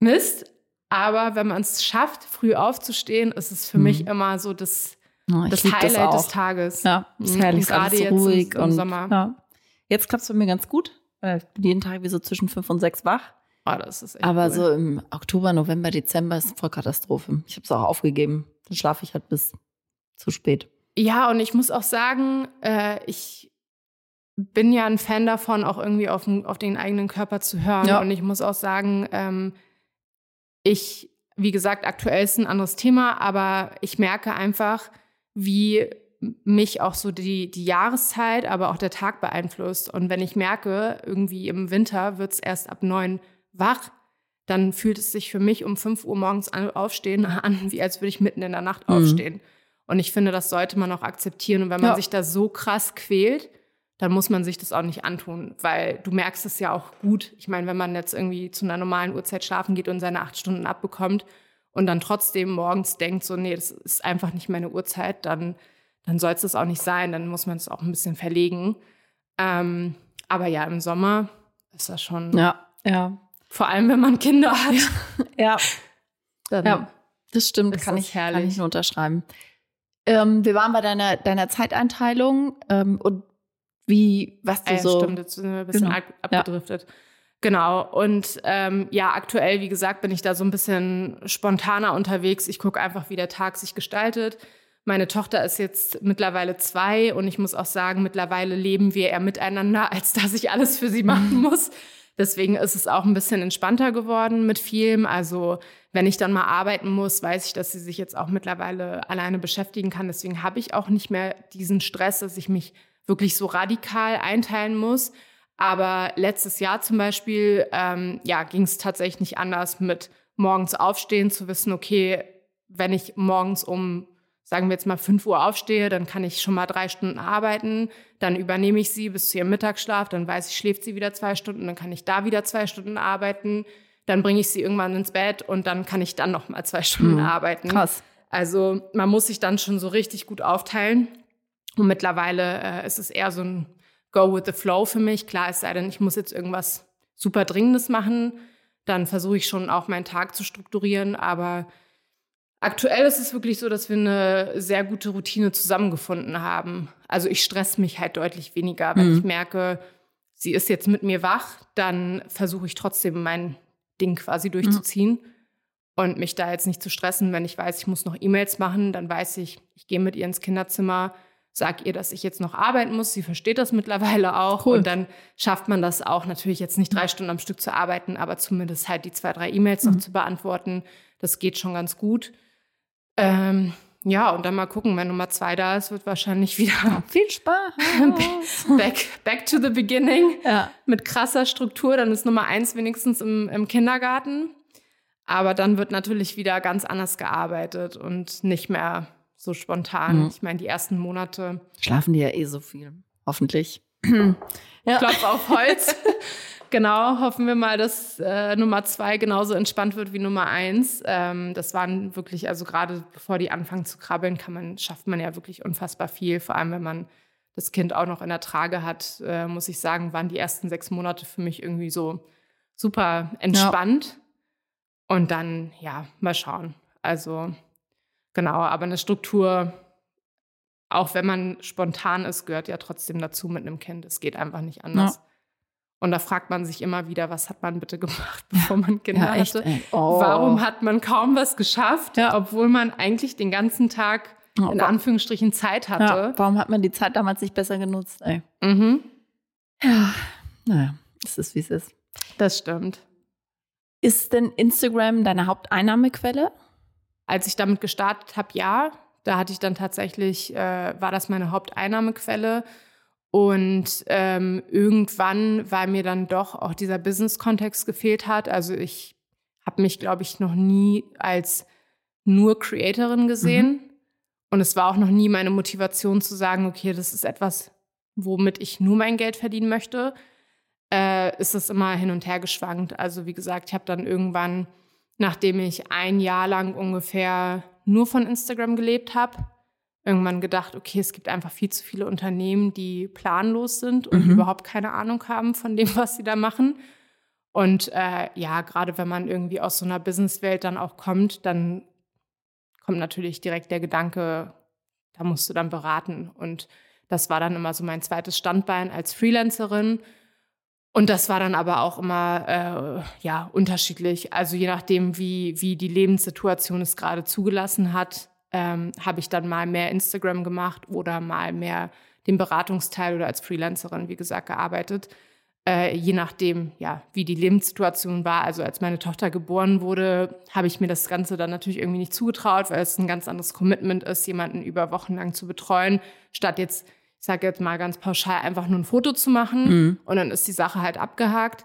Mist. Aber wenn man es schafft, früh aufzustehen, ist es für mhm. mich immer so das, oh, das Highlight das des Tages.
Ja, das
mhm.
herrlich,
gerade jetzt ruhig im, im
und,
Sommer.
Ja. Jetzt klappt es bei mir ganz gut. Ich bin jeden Tag wie so zwischen fünf und sechs wach.
Oh, das ist echt
Aber
cool.
so im Oktober, November, Dezember ist voll Katastrophe. Ich habe es auch aufgegeben. Dann schlafe ich halt bis zu spät.
Ja, und ich muss auch sagen, äh, ich bin ja ein Fan davon, auch irgendwie auf, auf den eigenen Körper zu hören. Ja. Und ich muss auch sagen, ähm, ich, wie gesagt, aktuell ist ein anderes Thema, aber ich merke einfach, wie mich auch so die, die Jahreszeit, aber auch der Tag beeinflusst. Und wenn ich merke, irgendwie im Winter wird es erst ab neun wach, dann fühlt es sich für mich um fünf Uhr morgens aufstehen an, wie als würde ich mitten in der Nacht mhm. aufstehen. Und ich finde, das sollte man auch akzeptieren. Und wenn man ja. sich da so krass quält, dann muss man sich das auch nicht antun, weil du merkst es ja auch gut. Ich meine, wenn man jetzt irgendwie zu einer normalen Uhrzeit schlafen geht und seine acht Stunden abbekommt und dann trotzdem morgens denkt, so, nee, das ist einfach nicht meine Uhrzeit, dann, dann soll es das auch nicht sein. Dann muss man es auch ein bisschen verlegen. Ähm, aber ja, im Sommer ist das schon.
Ja, ja.
Vor allem, wenn man Kinder hat.
Ja. Dann ja, das stimmt. Kann ich, herrlich. kann ich nur unterschreiben. Ähm, wir waren bei deiner, deiner Zeiteinteilung ähm, und wie, was du ja, so.
Stimmt, jetzt sind wir ein bisschen genau. abgedriftet. Ja. Genau. Und ähm, ja, aktuell, wie gesagt, bin ich da so ein bisschen spontaner unterwegs. Ich gucke einfach, wie der Tag sich gestaltet. Meine Tochter ist jetzt mittlerweile zwei und ich muss auch sagen, mittlerweile leben wir eher miteinander, als dass ich alles für sie machen muss. Deswegen ist es auch ein bisschen entspannter geworden mit vielem. Also wenn ich dann mal arbeiten muss, weiß ich, dass sie sich jetzt auch mittlerweile alleine beschäftigen kann. Deswegen habe ich auch nicht mehr diesen Stress, dass ich mich wirklich so radikal einteilen muss. Aber letztes Jahr zum Beispiel, ähm, ja, ging es tatsächlich nicht anders mit morgens aufstehen, zu wissen, okay, wenn ich morgens um sagen wir jetzt mal 5 Uhr aufstehe, dann kann ich schon mal drei Stunden arbeiten, dann übernehme ich sie bis zu ihrem Mittagsschlaf, dann weiß ich, schläft sie wieder zwei Stunden, dann kann ich da wieder zwei Stunden arbeiten, dann bringe ich sie irgendwann ins Bett und dann kann ich dann noch mal zwei Stunden mhm. arbeiten.
Krass.
Also man muss sich dann schon so richtig gut aufteilen. Und mittlerweile äh, ist es eher so ein Go with the Flow für mich. Klar, es sei denn, ich muss jetzt irgendwas super Dringendes machen, dann versuche ich schon auch meinen Tag zu strukturieren, aber Aktuell ist es wirklich so, dass wir eine sehr gute Routine zusammengefunden haben. Also ich stress mich halt deutlich weniger. Wenn mhm. ich merke, sie ist jetzt mit mir wach, dann versuche ich trotzdem mein Ding quasi durchzuziehen mhm. und mich da jetzt nicht zu stressen. Wenn ich weiß, ich muss noch E-Mails machen, dann weiß ich, ich gehe mit ihr ins Kinderzimmer, sag ihr, dass ich jetzt noch arbeiten muss. Sie versteht das mittlerweile auch. Cool. Und dann schafft man das auch, natürlich jetzt nicht drei Stunden am Stück zu arbeiten, aber zumindest halt die zwei, drei E-Mails mhm. noch zu beantworten. Das geht schon ganz gut. Ähm, ja, und dann mal gucken, wenn Nummer zwei da ist, wird wahrscheinlich wieder
viel Spaß.
back, back to the beginning ja. mit krasser Struktur. Dann ist Nummer eins wenigstens im, im Kindergarten. Aber dann wird natürlich wieder ganz anders gearbeitet und nicht mehr so spontan. Mhm. Ich meine, die ersten Monate.
Schlafen die ja eh so viel. Hoffentlich.
Ja. Klopf auf Holz. Genau, hoffen wir mal, dass äh, Nummer zwei genauso entspannt wird wie Nummer eins. Ähm, das waren wirklich, also gerade bevor die anfangen zu krabbeln, kann man, schafft man ja wirklich unfassbar viel. Vor allem, wenn man das Kind auch noch in der Trage hat, äh, muss ich sagen, waren die ersten sechs Monate für mich irgendwie so super entspannt. Ja. Und dann, ja, mal schauen. Also, genau, aber eine Struktur auch wenn man spontan ist, gehört ja trotzdem dazu mit einem Kind. Es geht einfach nicht anders. Ja. Und da fragt man sich immer wieder, was hat man bitte gemacht, bevor man Kinder ja, echt, hatte? Oh. Warum hat man kaum was geschafft, ja. obwohl man eigentlich den ganzen Tag oh, in Anführungsstrichen Zeit hatte? Ja,
warum hat man die Zeit damals nicht besser genutzt? Ey? Mhm. Ja, naja, es ist wie es ist.
Das stimmt.
Ist denn Instagram deine Haupteinnahmequelle?
Als ich damit gestartet habe, ja. Da hatte ich dann tatsächlich, äh, war das meine Haupteinnahmequelle. Und ähm, irgendwann, weil mir dann doch auch dieser Business-Kontext gefehlt hat, also ich habe mich, glaube ich, noch nie als nur Creatorin gesehen. Mhm. Und es war auch noch nie meine Motivation zu sagen, okay, das ist etwas, womit ich nur mein Geld verdienen möchte, äh, ist es immer hin und her geschwankt. Also wie gesagt, ich habe dann irgendwann, nachdem ich ein Jahr lang ungefähr nur von Instagram gelebt habe, irgendwann gedacht, okay, es gibt einfach viel zu viele Unternehmen, die planlos sind und mhm. überhaupt keine Ahnung haben von dem, was sie da machen. Und äh, ja, gerade wenn man irgendwie aus so einer Businesswelt dann auch kommt, dann kommt natürlich direkt der Gedanke, da musst du dann beraten. Und das war dann immer so mein zweites Standbein als Freelancerin. Und das war dann aber auch immer äh, ja unterschiedlich. Also je nachdem, wie, wie die Lebenssituation es gerade zugelassen hat, ähm, habe ich dann mal mehr Instagram gemacht oder mal mehr den Beratungsteil oder als Freelancerin, wie gesagt, gearbeitet. Äh, je nachdem, ja, wie die Lebenssituation war. Also als meine Tochter geboren wurde, habe ich mir das Ganze dann natürlich irgendwie nicht zugetraut, weil es ein ganz anderes Commitment ist, jemanden über Wochen lang zu betreuen, statt jetzt, sage jetzt mal ganz pauschal, einfach nur ein Foto zu machen mhm. und dann ist die Sache halt abgehakt.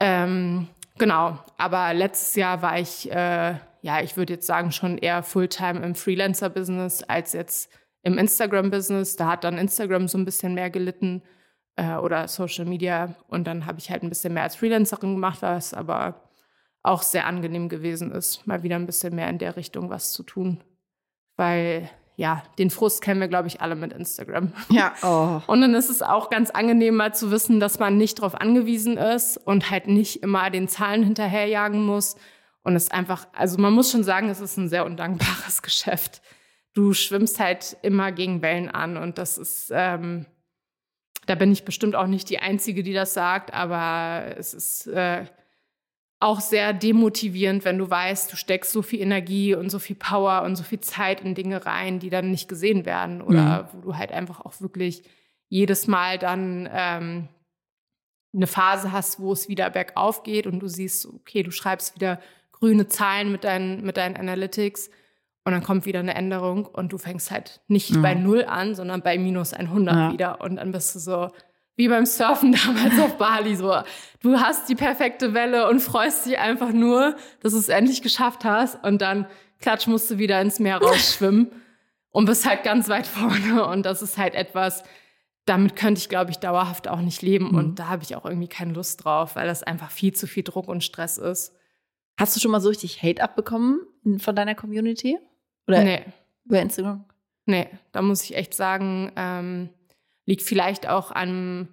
Ähm, genau, aber letztes Jahr war ich äh, ja, ich würde jetzt sagen, schon eher Fulltime im Freelancer-Business als jetzt im Instagram-Business. Da hat dann Instagram so ein bisschen mehr gelitten äh, oder Social Media. Und dann habe ich halt ein bisschen mehr als Freelancerin gemacht, was aber auch sehr angenehm gewesen ist, mal wieder ein bisschen mehr in der Richtung was zu tun. Weil ja, den Frust kennen wir, glaube ich, alle mit Instagram.
Ja. Oh.
Und dann ist es auch ganz angenehm, mal zu wissen, dass man nicht darauf angewiesen ist und halt nicht immer den Zahlen hinterherjagen muss, und es ist einfach, also man muss schon sagen, es ist ein sehr undankbares Geschäft. Du schwimmst halt immer gegen Wellen an und das ist, ähm, da bin ich bestimmt auch nicht die Einzige, die das sagt, aber es ist äh, auch sehr demotivierend, wenn du weißt, du steckst so viel Energie und so viel Power und so viel Zeit in Dinge rein, die dann nicht gesehen werden oder mhm. wo du halt einfach auch wirklich jedes Mal dann ähm, eine Phase hast, wo es wieder bergauf geht und du siehst, okay, du schreibst wieder grüne Zahlen mit deinen, mit deinen Analytics und dann kommt wieder eine Änderung und du fängst halt nicht mhm. bei Null an, sondern bei minus 100 ja. wieder und dann bist du so wie beim Surfen damals auf Bali so. Du hast die perfekte Welle und freust dich einfach nur, dass du es endlich geschafft hast und dann klatsch musst du wieder ins Meer rausschwimmen und bist halt ganz weit vorne und das ist halt etwas, damit könnte ich, glaube ich, dauerhaft auch nicht leben. Mhm. Und da habe ich auch irgendwie keine Lust drauf, weil das einfach viel zu viel Druck und Stress ist.
Hast du schon mal so richtig Hate abbekommen von deiner Community? Oder nee. über Instagram?
Nee, da muss ich echt sagen, ähm, liegt vielleicht auch an,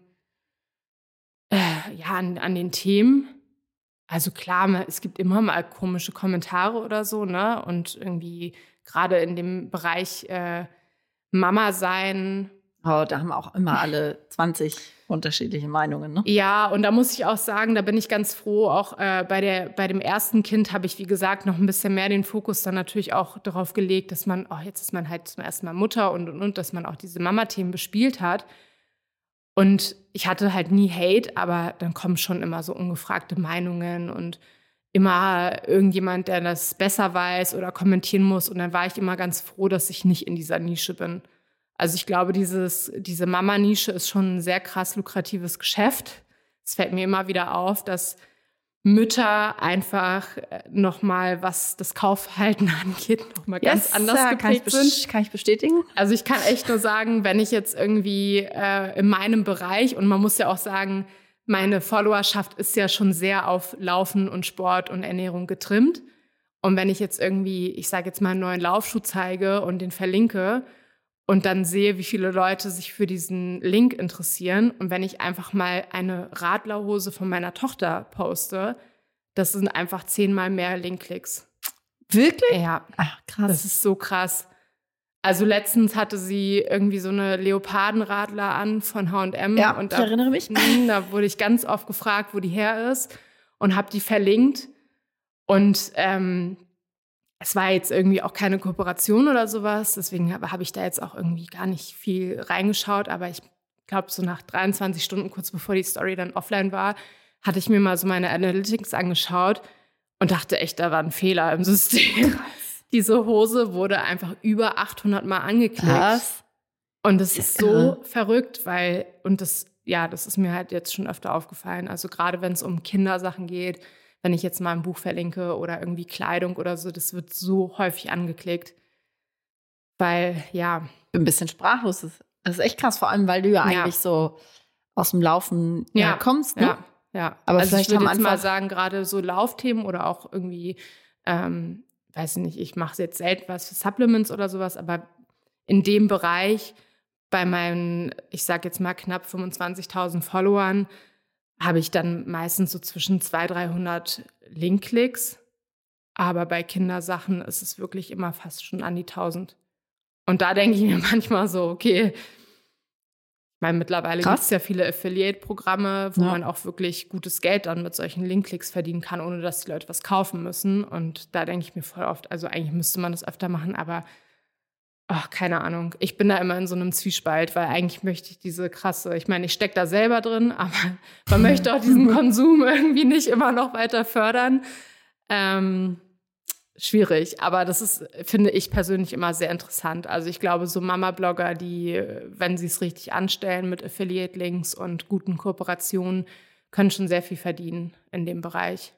äh, ja, an, an den Themen. Also klar, es gibt immer mal komische Kommentare oder so, ne? Und irgendwie gerade in dem Bereich äh, Mama sein.
Oh, da haben auch immer alle 20 unterschiedliche Meinungen. Ne?
Ja, und da muss ich auch sagen, da bin ich ganz froh. Auch äh, bei, der, bei dem ersten Kind habe ich, wie gesagt, noch ein bisschen mehr den Fokus dann natürlich auch darauf gelegt, dass man, oh, jetzt ist man halt zum ersten Mal Mutter und, und, und, dass man auch diese Mama-Themen bespielt hat. Und ich hatte halt nie Hate, aber dann kommen schon immer so ungefragte Meinungen und immer irgendjemand, der das besser weiß oder kommentieren muss. Und dann war ich immer ganz froh, dass ich nicht in dieser Nische bin. Also ich glaube, dieses, diese Mama-Nische ist schon ein sehr krass lukratives Geschäft. Es fällt mir immer wieder auf, dass Mütter einfach äh, nochmal, was das Kaufverhalten angeht, nochmal yes, ganz anders
äh,
geprägt
kann sind. Kann ich bestätigen.
Also ich kann echt nur sagen, wenn ich jetzt irgendwie äh, in meinem Bereich, und man muss ja auch sagen, meine Followerschaft ist ja schon sehr auf Laufen und Sport und Ernährung getrimmt. Und wenn ich jetzt irgendwie, ich sage jetzt mal einen neuen Laufschuh zeige und den verlinke, und dann sehe, wie viele Leute sich für diesen Link interessieren. Und wenn ich einfach mal eine Radlerhose von meiner Tochter poste, das sind einfach zehnmal mehr Linkklicks.
Wirklich?
Ja. Ach, krass. Das ist so krass. Also letztens hatte sie irgendwie so eine Leopardenradler an von H&M.
Ja,
und
ich erinnere mich.
Mh, da wurde ich ganz oft gefragt, wo die her ist und habe die verlinkt. Und ähm, es war jetzt irgendwie auch keine Kooperation oder sowas, deswegen habe hab ich da jetzt auch irgendwie gar nicht viel reingeschaut, aber ich glaube, so nach 23 Stunden, kurz bevor die Story dann offline war, hatte ich mir mal so meine Analytics angeschaut und dachte echt, da war ein Fehler im System. Krass. Diese Hose wurde einfach über 800 Mal angeklickt. Krass. Und das ist so verrückt, weil, und das, ja, das ist mir halt jetzt schon öfter aufgefallen. Also gerade wenn es um Kindersachen geht, wenn ich jetzt mal ein Buch verlinke oder irgendwie Kleidung oder so, das wird so häufig angeklickt. Weil, ja.
Ich bin ein bisschen sprachlos. Das ist echt krass, vor allem, weil du ja, ja. eigentlich so aus dem Laufen ja, kommst. Ne?
Ja, ja.
Aber also vielleicht
ich würde jetzt mal sagen, gerade so Laufthemen oder auch irgendwie, ähm, weiß ich nicht, ich mache jetzt selten was für Supplements oder sowas, aber in dem Bereich bei meinen, ich sage jetzt mal knapp 25.000 Followern, habe ich dann meistens so zwischen 200, 300 Linkklicks. Aber bei Kindersachen ist es wirklich immer fast schon an die 1000. Und da denke ich mir manchmal so, okay, ich meine, mittlerweile gibt es ja viele Affiliate-Programme, wo ja. man auch wirklich gutes Geld dann mit solchen Linkklicks verdienen kann, ohne dass die Leute was kaufen müssen. Und da denke ich mir voll oft, also eigentlich müsste man das öfter machen, aber ach, keine Ahnung. Ich bin da immer in so einem Zwiespalt, weil eigentlich möchte ich diese krasse, ich meine, ich stecke da selber drin, aber man möchte auch diesen Konsum irgendwie nicht immer noch weiter fördern. Ähm, schwierig, aber das ist, finde ich persönlich immer sehr interessant. Also ich glaube, so Mama-Blogger, die, wenn sie es richtig anstellen mit Affiliate-Links und guten Kooperationen, können schon sehr viel verdienen in dem Bereich.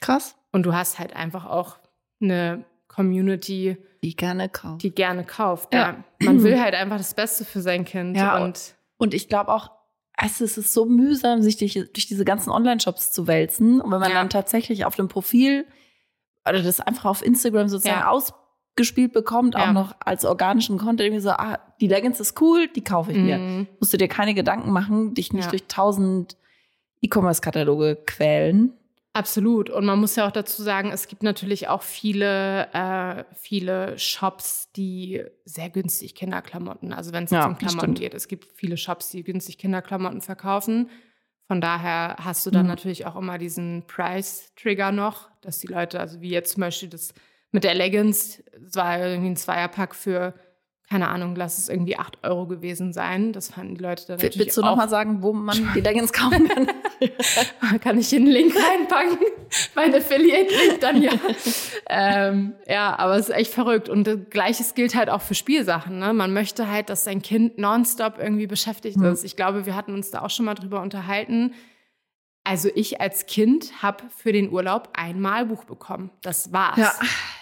Krass.
Und du hast halt einfach auch eine Community,
die gerne kauft.
Die gerne kauft. Ja. ja. Man will halt einfach das Beste für sein Kind.
Ja, und, und ich glaube auch, es ist so mühsam, sich durch, durch diese ganzen Online-Shops zu wälzen. Und wenn man ja. dann tatsächlich auf dem Profil oder das einfach auf Instagram sozusagen ja. ausgespielt bekommt, auch noch als organischen Content, irgendwie so, ah, die Leggings ist cool, die kaufe ich mhm. mir. Musst du dir keine Gedanken machen, dich nicht durch tausend E-Commerce-Kataloge quälen.
Absolut. Und man muss ja auch dazu sagen, es gibt natürlich auch viele, äh, viele Shops, die sehr günstig Kinderklamotten, also wenn es ja, um Klamotten geht, es gibt viele Shops, die günstig Kinderklamotten verkaufen. Von daher hast du dann mhm. natürlich auch immer diesen Price-Trigger noch, dass die Leute, also wie jetzt zum Beispiel das mit der Leggings, das war irgendwie ein Zweierpack für keine Ahnung, lass es irgendwie 8 Euro gewesen sein. Das fanden die Leute dann natürlich
Willst du nochmal sagen, wo man die Leggings kaufen kann?
kann ich den Link reinpacken? Mein Affiliate-Link dann ja. ähm, ja, aber es ist echt verrückt. Und gleiches gilt halt auch für Spielsachen. Ne? Man möchte halt, dass sein Kind nonstop irgendwie beschäftigt mhm. ist. Ich glaube, wir hatten uns da auch schon mal drüber unterhalten. Also ich als Kind habe für den Urlaub ein Malbuch bekommen. Das war's. Ja.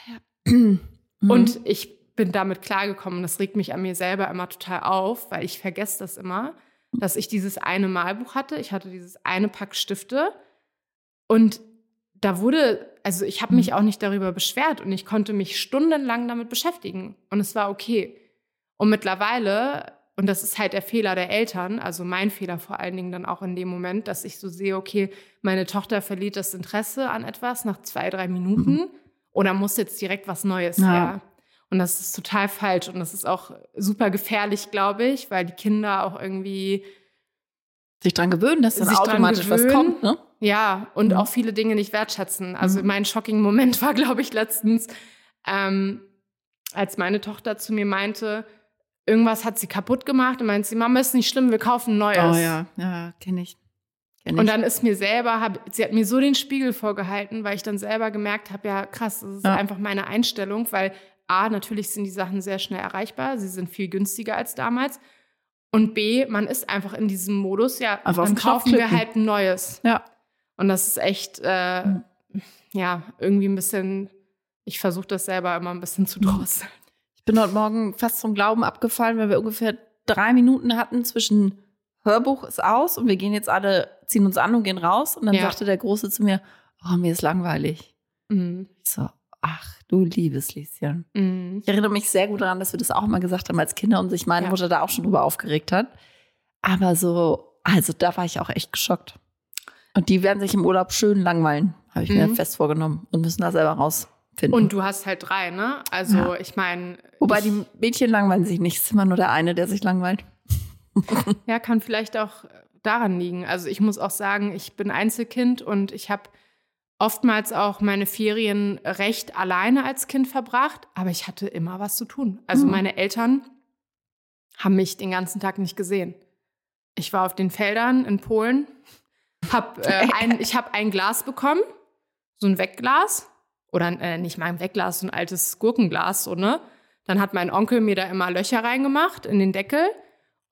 ja. Und mhm. ich bin damit klargekommen. Das regt mich an mir selber immer total auf, weil ich vergesse das immer, dass ich dieses eine Malbuch hatte. Ich hatte dieses eine Pack Stifte und da wurde, also ich habe mich auch nicht darüber beschwert und ich konnte mich stundenlang damit beschäftigen und es war okay. Und mittlerweile, und das ist halt der Fehler der Eltern, also mein Fehler vor allen Dingen dann auch in dem Moment, dass ich so sehe, okay, meine Tochter verliert das Interesse an etwas nach zwei, drei Minuten mhm. oder muss jetzt direkt was Neues ja. her. Und das ist total falsch und das ist auch super gefährlich, glaube ich, weil die Kinder auch irgendwie
sich dran gewöhnen, dass dann automatisch was kommt, ne?
Ja, und mhm. auch viele Dinge nicht wertschätzen. Also mhm. mein shocking Moment war, glaube ich, letztens, ähm, als meine Tochter zu mir meinte, irgendwas hat sie kaputt gemacht und meint sie, Mama, ist nicht schlimm, wir kaufen Neues.
Oh ja, ja, kenne ich.
Kenn ich. Und dann ist mir selber, hab, sie hat mir so den Spiegel vorgehalten, weil ich dann selber gemerkt habe, ja krass, das ist ja. einfach meine Einstellung, weil A, natürlich sind die Sachen sehr schnell erreichbar, sie sind viel günstiger als damals. Und B, man ist einfach in diesem Modus, ja, einfach dann kaufen wir halt ein neues.
Ja.
Und das ist echt, äh, mhm. ja, irgendwie ein bisschen, ich versuche das selber immer ein bisschen zu drosseln.
Ich bin heute Morgen fast zum Glauben abgefallen, weil wir ungefähr drei Minuten hatten zwischen Hörbuch ist aus und wir gehen jetzt alle, ziehen uns an und gehen raus. Und dann ja. sagte der Große zu mir, oh, mir ist langweilig. Mhm. Ich so, ach du liebes Lieschen. Mhm. Ich erinnere mich sehr gut daran, dass wir das auch mal gesagt haben als Kinder und sich meine ja. Mutter da auch schon drüber aufgeregt hat. Aber so, also da war ich auch echt geschockt. Und die werden sich im Urlaub schön langweilen, habe ich mhm. mir fest vorgenommen und müssen da selber rausfinden. finden.
Und du hast halt drei, ne? Also
Ja.
ich meine,
Wobei
ich,
die Mädchen langweilen sich nicht. Es ist immer nur der eine, der sich langweilt.
ja, kann vielleicht auch daran liegen. Also ich muss auch sagen, ich bin Einzelkind und ich habe oftmals auch meine Ferien recht alleine als Kind verbracht, aber ich hatte immer was zu tun. Also
Mhm.
meine Eltern haben mich den ganzen Tag nicht gesehen. Ich war auf den Feldern in Polen, hab, äh, ein, ich habe ein Glas bekommen, so ein Wegglas oder äh, nicht mal ein Wegglas, so ein altes Gurkenglas, so ne. Dann hat mein Onkel mir da immer Löcher reingemacht in den Deckel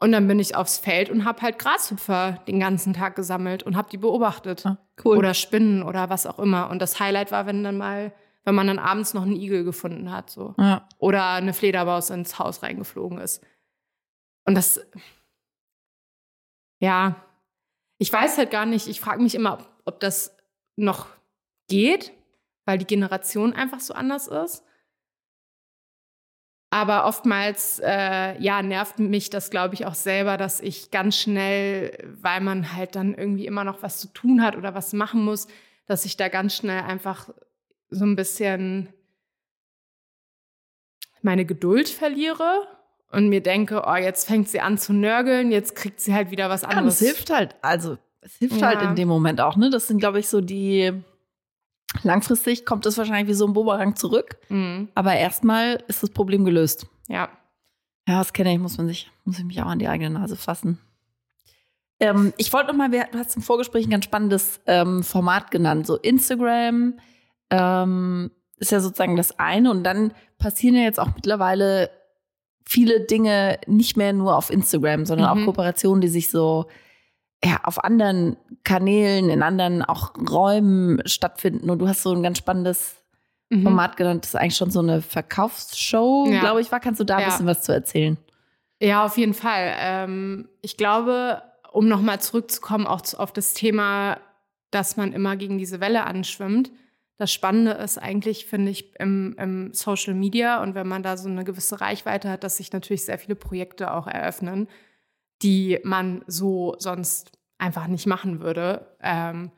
und dann bin ich aufs Feld und habe halt Grashüpfer den ganzen Tag gesammelt und habe die beobachtet
Ah, cool.
oder Spinnen oder was auch immer. Und das Highlight war, wenn dann mal, wenn man dann abends noch einen Igel gefunden hat, so
ja.
oder eine Fledermaus ins Haus reingeflogen ist. Und das, ja, ich weiß halt gar nicht, ich frage mich immer, ob, ob das noch geht, weil die Generation einfach so anders ist. Aber oftmals, äh, ja, nervt mich das, glaube ich, auch selber, dass ich ganz schnell, weil man halt dann irgendwie immer noch was zu tun hat oder was machen muss, dass ich da ganz schnell einfach so ein bisschen meine Geduld verliere und mir denke, oh, jetzt fängt sie an zu nörgeln, jetzt kriegt sie halt wieder was
Ja,
anderes.
das hilft halt. Also, es hilft
Ja.
halt in dem Moment auch, ne? Das sind, glaube ich, so die. Langfristig kommt es wahrscheinlich wie so ein Bumerang zurück.
Mhm.
Aber erstmal ist das Problem gelöst.
Ja.
Ja, das kenne ich, muss man sich, muss ich mich auch an die eigene Nase fassen. Ähm, ich wollte noch mal, wir- du hast im Vorgespräch ein ganz spannendes ähm, Format genannt, so Instagram ähm, ist ja sozusagen das eine und dann passieren ja jetzt auch mittlerweile viele Dinge nicht mehr nur auf Instagram, sondern
Mhm.
auch Kooperationen, die sich so ja, auf anderen Kanälen, in anderen auch Räumen stattfinden und du hast so ein ganz spannendes
Mhm.
Format genannt, das ist eigentlich schon so eine Verkaufsshow,
Ja.
glaube ich, war. Kannst du da ein
Ja.
bisschen was zu erzählen?
Ja, auf jeden Fall. Ähm, ich glaube, um nochmal zurückzukommen, auch zu, auf das Thema, dass man immer gegen diese Welle anschwimmt. Das Spannende ist eigentlich, finde ich, im, im Social Media und wenn man da so eine gewisse Reichweite hat, dass sich natürlich sehr viele Projekte auch eröffnen, die man so sonst einfach nicht machen würde. Ähm,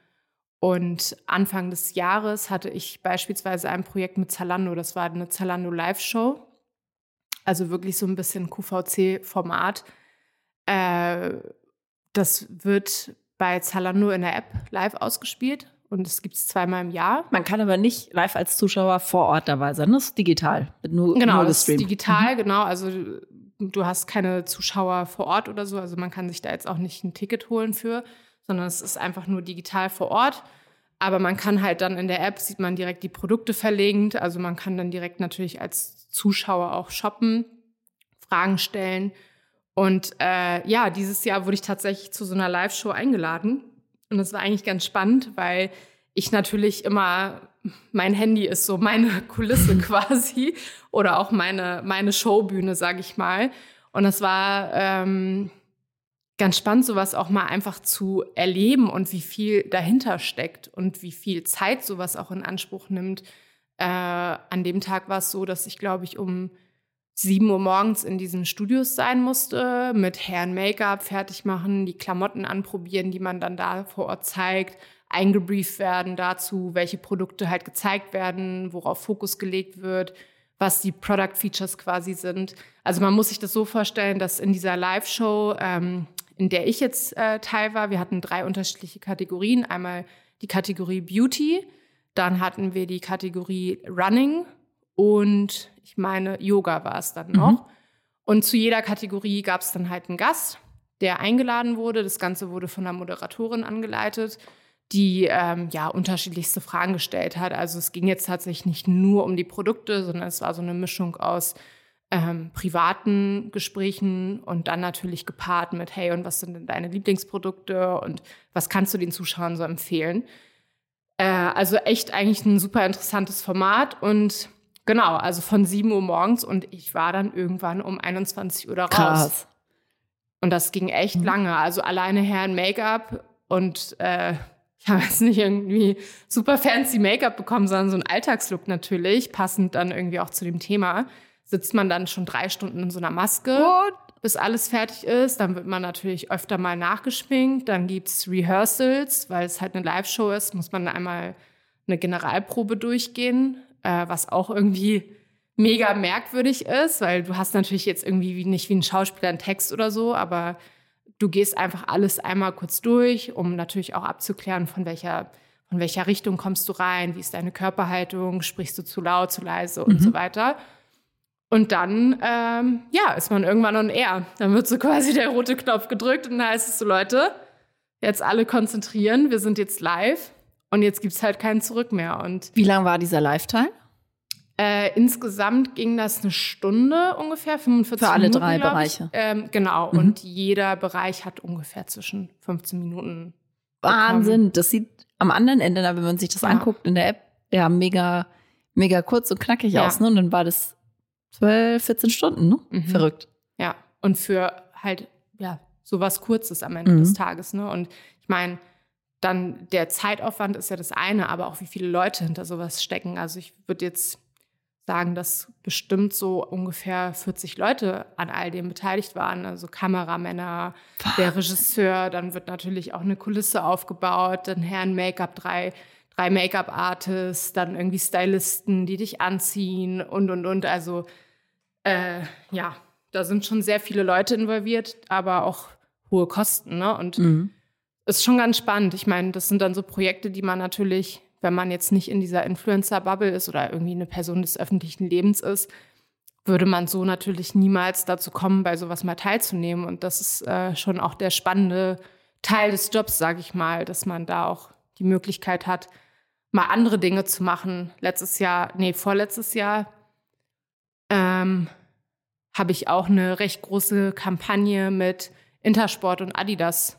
und Anfang des Jahres hatte ich beispielsweise ein Projekt mit Zalando. Das war eine Zalando Live-Show. Also wirklich so ein bisschen QVC-Format. Äh, das wird bei Zalando in der App live ausgespielt und es gibt es zweimal im Jahr.
Man kann aber nicht live als Zuschauer vor Ort dabei sein. Das ist digital. Nur,
Genau,
nur
das ist
gestreamt.
digital, genau. Also du hast keine Zuschauer vor Ort oder so. Also man kann sich da jetzt auch nicht ein Ticket holen für, sondern es ist einfach nur digital vor Ort. Aber man kann halt dann in der App, sieht man direkt die Produkte verlinkt. Also man kann dann direkt natürlich als Zuschauer auch shoppen, Fragen stellen. Und äh, ja, dieses Jahr wurde ich tatsächlich zu so einer Live-Show eingeladen. Und das war eigentlich ganz spannend, weil ich natürlich immer, mein Handy ist so meine Kulisse quasi oder auch meine, meine Showbühne, sage ich mal. Und das war ähm, ganz spannend, sowas auch mal einfach zu erleben und wie viel dahinter steckt und wie viel Zeit sowas auch in Anspruch nimmt. Äh, an dem Tag war es so, dass ich, glaube ich, um 7 Uhr morgens in diesen Studios sein musste, mit Herren Make-up fertig machen, die Klamotten anprobieren, die man dann da vor Ort zeigt, eingebrieft werden dazu, welche Produkte halt gezeigt werden, worauf Fokus gelegt wird, was die Product Features quasi sind. Also man muss sich das so vorstellen, dass in dieser Live-Show, ähm, in der ich jetzt äh, Teil war, wir hatten drei unterschiedliche Kategorien. Einmal die Kategorie Beauty, dann hatten wir die Kategorie Running und ich meine Yoga war es dann noch. Und zu jeder Kategorie gab es dann halt einen Gast, der eingeladen wurde. Das Ganze wurde von einer Moderatorin angeleitet, die ähm, ja unterschiedlichste Fragen gestellt hat. Also es ging jetzt tatsächlich nicht nur um die Produkte, sondern es war so eine Mischung aus ähm, privaten Gesprächen und dann natürlich gepaart mit, hey, und was sind denn deine Lieblingsprodukte und was kannst du den Zuschauern so empfehlen? Äh, also echt eigentlich ein super interessantes Format und genau, also von 7 Uhr morgens und ich war dann irgendwann um 21 Uhr da raus.
Krass.
Und das ging echt
Mhm.
lange. Also alleine Herren Make-up und äh, ich habe jetzt nicht irgendwie super fancy Make-up bekommen, sondern so ein Alltagslook natürlich, passend dann irgendwie auch zu dem Thema. Sitzt man dann schon drei Stunden in so einer Maske,
What?
bis alles fertig ist. Dann wird man natürlich öfter mal nachgeschminkt. Dann gibt's Rehearsals, weil es halt eine Live-Show ist, muss man einmal eine Generalprobe durchgehen. äh, was auch irgendwie mega merkwürdig ist, weil du hast natürlich jetzt irgendwie wie, nicht wie ein Schauspieler einen Text oder so, aber du gehst einfach alles einmal kurz durch, um natürlich auch abzuklären, von welcher, von welcher Richtung kommst du rein, wie ist deine Körperhaltung, sprichst du zu laut, zu leise und
Mhm.
so weiter. Und dann, ähm, ja, ist man irgendwann on air. Dann wird so quasi der rote Knopf gedrückt und dann heißt es so, Leute, jetzt alle konzentrieren, wir sind jetzt live und jetzt gibt's halt kein Zurück mehr. Und
Wie lang war dieser Live-Teil?
Äh, insgesamt ging das eine Stunde ungefähr, 45
Für alle
Minuten,
drei Bereiche.
Ich. Ähm, genau,
Mhm.
und jeder Bereich hat ungefähr zwischen 15 Minuten.
Wahnsinn. Das sieht am anderen Ende, wenn man sich das
Ja.
anguckt in der App, ja, mega, mega kurz und knackig
Ja.
aus. Ne? Und dann war das 12, 14 Stunden, ne?
Mhm.
Verrückt.
Ja, und für halt, ja, sowas Kurzes am Ende
Mhm.
des Tages. Ne? Und ich meine, dann der Zeitaufwand ist ja das eine, aber auch wie viele Leute hinter sowas stecken. Also ich würde jetzt sagen, dass bestimmt so ungefähr 40 Leute an all dem beteiligt waren. Also Kameramänner, der Regisseur, dann wird natürlich auch eine Kulisse aufgebaut, dann Herren Make-up, drei, drei Make-up-Artists, dann irgendwie Stylisten, die dich anziehen und, und, und. Also äh, ja, da sind schon sehr viele Leute involviert, aber auch hohe Kosten. Ne? Und
Mhm.
ist schon ganz spannend. Ich meine, das sind dann so Projekte, die man natürlich, wenn man jetzt nicht in dieser Influencer-Bubble ist oder irgendwie eine Person des öffentlichen Lebens ist, würde man so natürlich niemals dazu kommen, bei sowas mal teilzunehmen. Und das ist äh, schon auch der spannende Teil des Jobs, sage ich mal, dass man da auch die Möglichkeit hat, mal andere Dinge zu machen. Letztes Jahr, nee, vorletztes Jahr ähm, habe ich auch eine recht große Kampagne mit Intersport und Adidas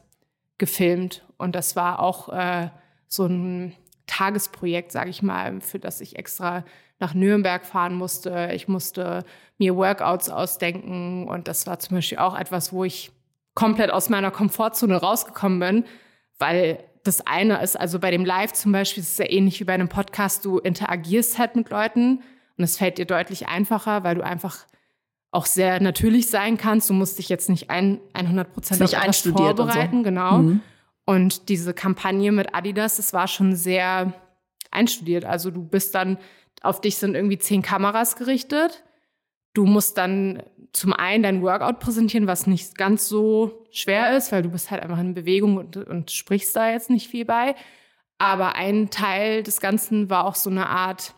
gefilmt. Und das war auch äh, so ein Tagesprojekt, sage ich mal, für das ich extra nach Nürnberg fahren musste. Ich musste mir Workouts ausdenken. Und das war zum Beispiel auch etwas, wo ich komplett aus meiner Komfortzone rausgekommen bin, weil das eine ist, also bei dem Live zum Beispiel, ist es ja ähnlich wie bei einem Podcast, du interagierst halt mit Leuten und es fällt dir deutlich einfacher, weil du einfach auch sehr natürlich sein kannst. Du musst dich jetzt nicht ein, 100 Prozent
einstudiert und so.
vorbereiten, genau.
Mhm.
Und diese Kampagne mit Adidas, das war schon sehr einstudiert. Also du bist dann, auf dich sind irgendwie zehn Kameras gerichtet. Du musst dann zum einen dein Workout präsentieren, was nicht ganz so schwer ist, weil du bist halt einfach in Bewegung und, und sprichst da jetzt nicht viel bei. Aber ein Teil des Ganzen war auch so eine Art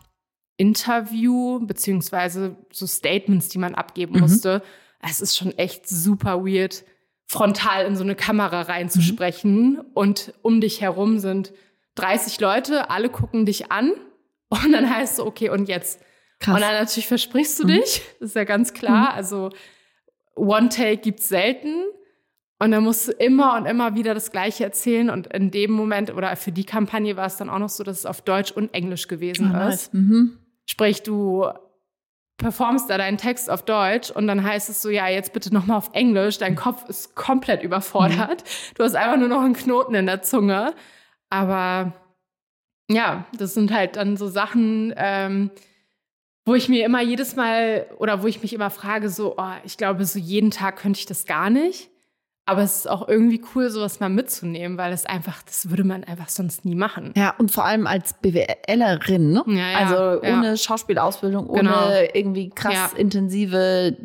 Interview, beziehungsweise so Statements, die man abgeben
Mhm.
musste. Es ist schon echt super weird, frontal in so eine Kamera reinzusprechen. Und um dich herum sind 30 Leute, alle gucken dich an. Und dann heißt es, okay, und jetzt?
Krass.
Und dann natürlich versprichst du
Mhm.
dich, das ist ja ganz klar. Also One-Take gibt's selten. Und dann musst du immer und immer wieder das Gleiche erzählen. Und in dem Moment oder für die Kampagne war es dann auch noch so, dass es auf Deutsch und Englisch gewesen
Ah,
ist.
nice. Mhm.
Sprich, du performst da deinen Text auf Deutsch und dann heißt es so, ja, jetzt bitte nochmal auf Englisch. Dein Kopf ist komplett überfordert. Du hast einfach nur noch einen Knoten in der Zunge. Aber ja, das sind halt dann so Sachen, ähm, wo ich mir immer jedes Mal oder wo ich mich immer frage, so, oh, ich glaube, so jeden Tag könnte ich das gar nicht. Aber es ist auch irgendwie cool, sowas mal mitzunehmen, weil es einfach, das würde man einfach sonst nie machen.
Ja, und vor allem als BWLerin, ne?
Ja, ja,
also
ja.
ohne Schauspielausbildung, ohne
Genau.
irgendwie krass
Ja.
intensive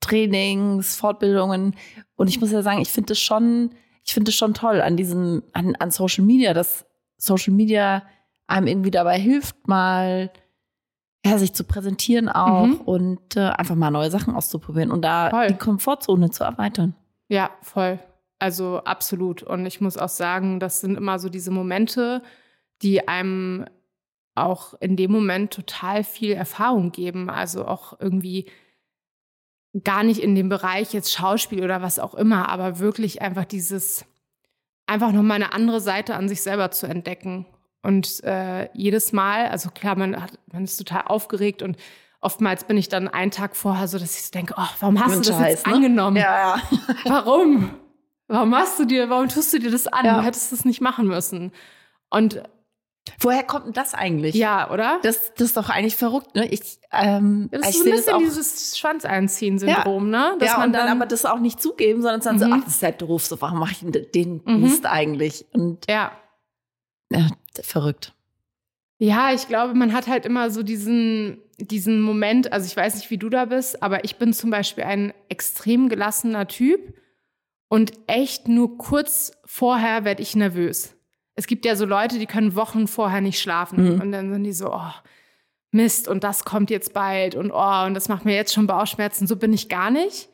Trainings, Fortbildungen. Und ich muss ja sagen, ich finde das schon, ich finde es schon toll an diesem, an, an Social Media, dass Social Media einem irgendwie dabei hilft, mal ja, sich zu präsentieren auch
Mhm.
und äh, einfach mal neue Sachen auszuprobieren und da
Voll.
die Komfortzone zu erweitern.
Ja, voll. Also absolut. Und ich muss auch sagen, das sind immer so diese Momente, die einem auch in dem Moment total viel Erfahrung geben. Also auch irgendwie gar nicht in dem Bereich jetzt Schauspiel oder was auch immer, aber wirklich einfach dieses, einfach nochmal eine andere Seite an sich selber zu entdecken. Und äh, jedes Mal, also klar, man, hat, man ist total aufgeregt und oftmals bin ich dann einen Tag vorher so, dass ich so denke, oh, warum hast du das
Scheiß,
jetzt
ne?
angenommen?
Ja, ja.
Warum? Warum machst du dir, warum tust du dir das an?
Ja.
Du hättest das nicht machen müssen. Und
Woher kommt denn das eigentlich?
ja, oder?
Das, das ist doch eigentlich verrückt, ne? Ich, ähm,
das ist
ich
so ein bisschen
das auch.
dieses Schwanzeinziehen-Syndrom, ne? Dass
ja,
man
und dann,
dann,
aber das auch nicht zugeben, sondern dann so,
Mhm.
ach, das ist halt doof, so warum mache ich denn den
Mhm.
Mist eigentlich? Und
ja,
ja, verrückt.
Ja, ich glaube, man hat halt immer so diesen, diesen Moment, also ich weiß nicht, wie du da bist, aber ich bin zum Beispiel ein extrem gelassener Typ und echt nur kurz vorher werde ich nervös. Es gibt ja so Leute, die können Wochen vorher nicht schlafen
Mhm.
und dann sind die so, oh, Mist und das kommt jetzt bald und oh, und das macht mir jetzt schon Bauchschmerzen. So bin ich gar nicht.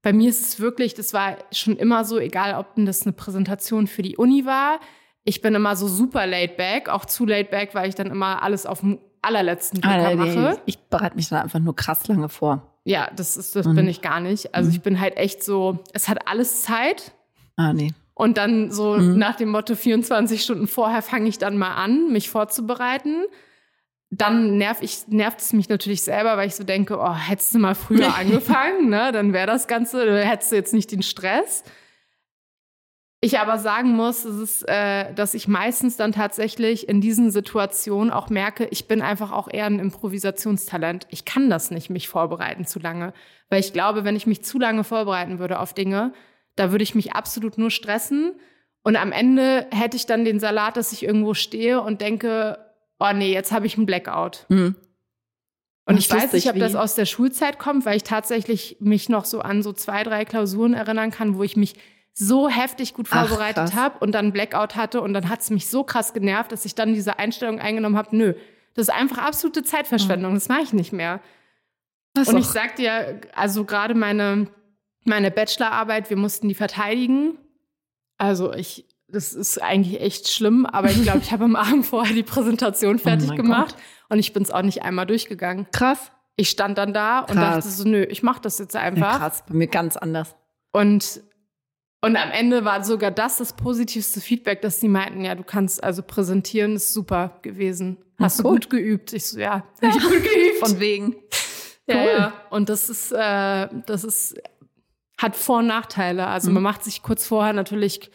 Bei mir ist es wirklich, das war schon immer so, egal ob das eine Präsentation für die Uni war. Ich bin immer so super laid back, auch zu laid back, weil ich dann immer alles auf dem allerletzten Drücker mache.
Ich bereite mich dann einfach nur krass lange vor.
Ja, das ist, das
Mhm.
bin ich gar nicht. Also ich bin halt echt so, es hat alles Zeit.
Ah, nee.
Und dann so
Mhm.
nach dem Motto 24 Stunden vorher fange ich dann mal an, mich vorzubereiten. Dann nerv ich, nervt es mich natürlich selber, weil ich so denke, oh, hättest du mal früher angefangen, ne? dann wäre das Ganze, dann hättest du jetzt nicht den Stress. Ich aber sagen muss, es ist, äh, dass ich meistens dann tatsächlich in diesen Situationen auch merke, ich bin einfach auch eher ein Improvisationstalent. Ich kann das nicht, mich vorbereiten zu lange. Weil ich glaube, wenn ich mich zu lange vorbereiten würde auf Dinge, da würde ich mich absolut nur stressen. Und am Ende hätte ich dann den Salat, dass ich irgendwo stehe und denke, oh nee, jetzt habe ich einen Blackout.
Mhm.
Und ich weiß nicht, ob das aus der Schulzeit kommt, weil ich tatsächlich mich noch so an so zwei, drei Klausuren erinnern kann, wo ich mich so heftig gut vorbereitet habe und dann Blackout hatte und dann hat es mich so krass genervt, dass ich dann diese Einstellung eingenommen habe, nö, das ist einfach absolute Zeitverschwendung, das mache ich nicht mehr.
Das
Und ich
doch-
sag dir, also gerade meine, meine Bachelorarbeit, wir mussten die verteidigen. Also ich, das ist eigentlich echt schlimm, aber ich glaube, ich habe am Abend vorher die Präsentation fertig
Oh
gemacht und ich bin es auch nicht einmal durchgegangen.
krass.
Ich stand dann da und
Krass.
dachte so, nö, ich mache das jetzt
Ja,
einfach.
krass, bei mir ganz anders.
Und, und am Ende war sogar das das positivste Feedback, dass sie meinten, ja, du kannst also präsentieren, ist super gewesen. Hast du
cool.
gut geübt? Ich so, ja, hab ich gut geübt.
Von wegen.
Ja,
Cool.
ja. Und das ist, äh, das ist, hat Vor- und Nachteile. Also
Mhm.
man macht sich kurz vorher natürlich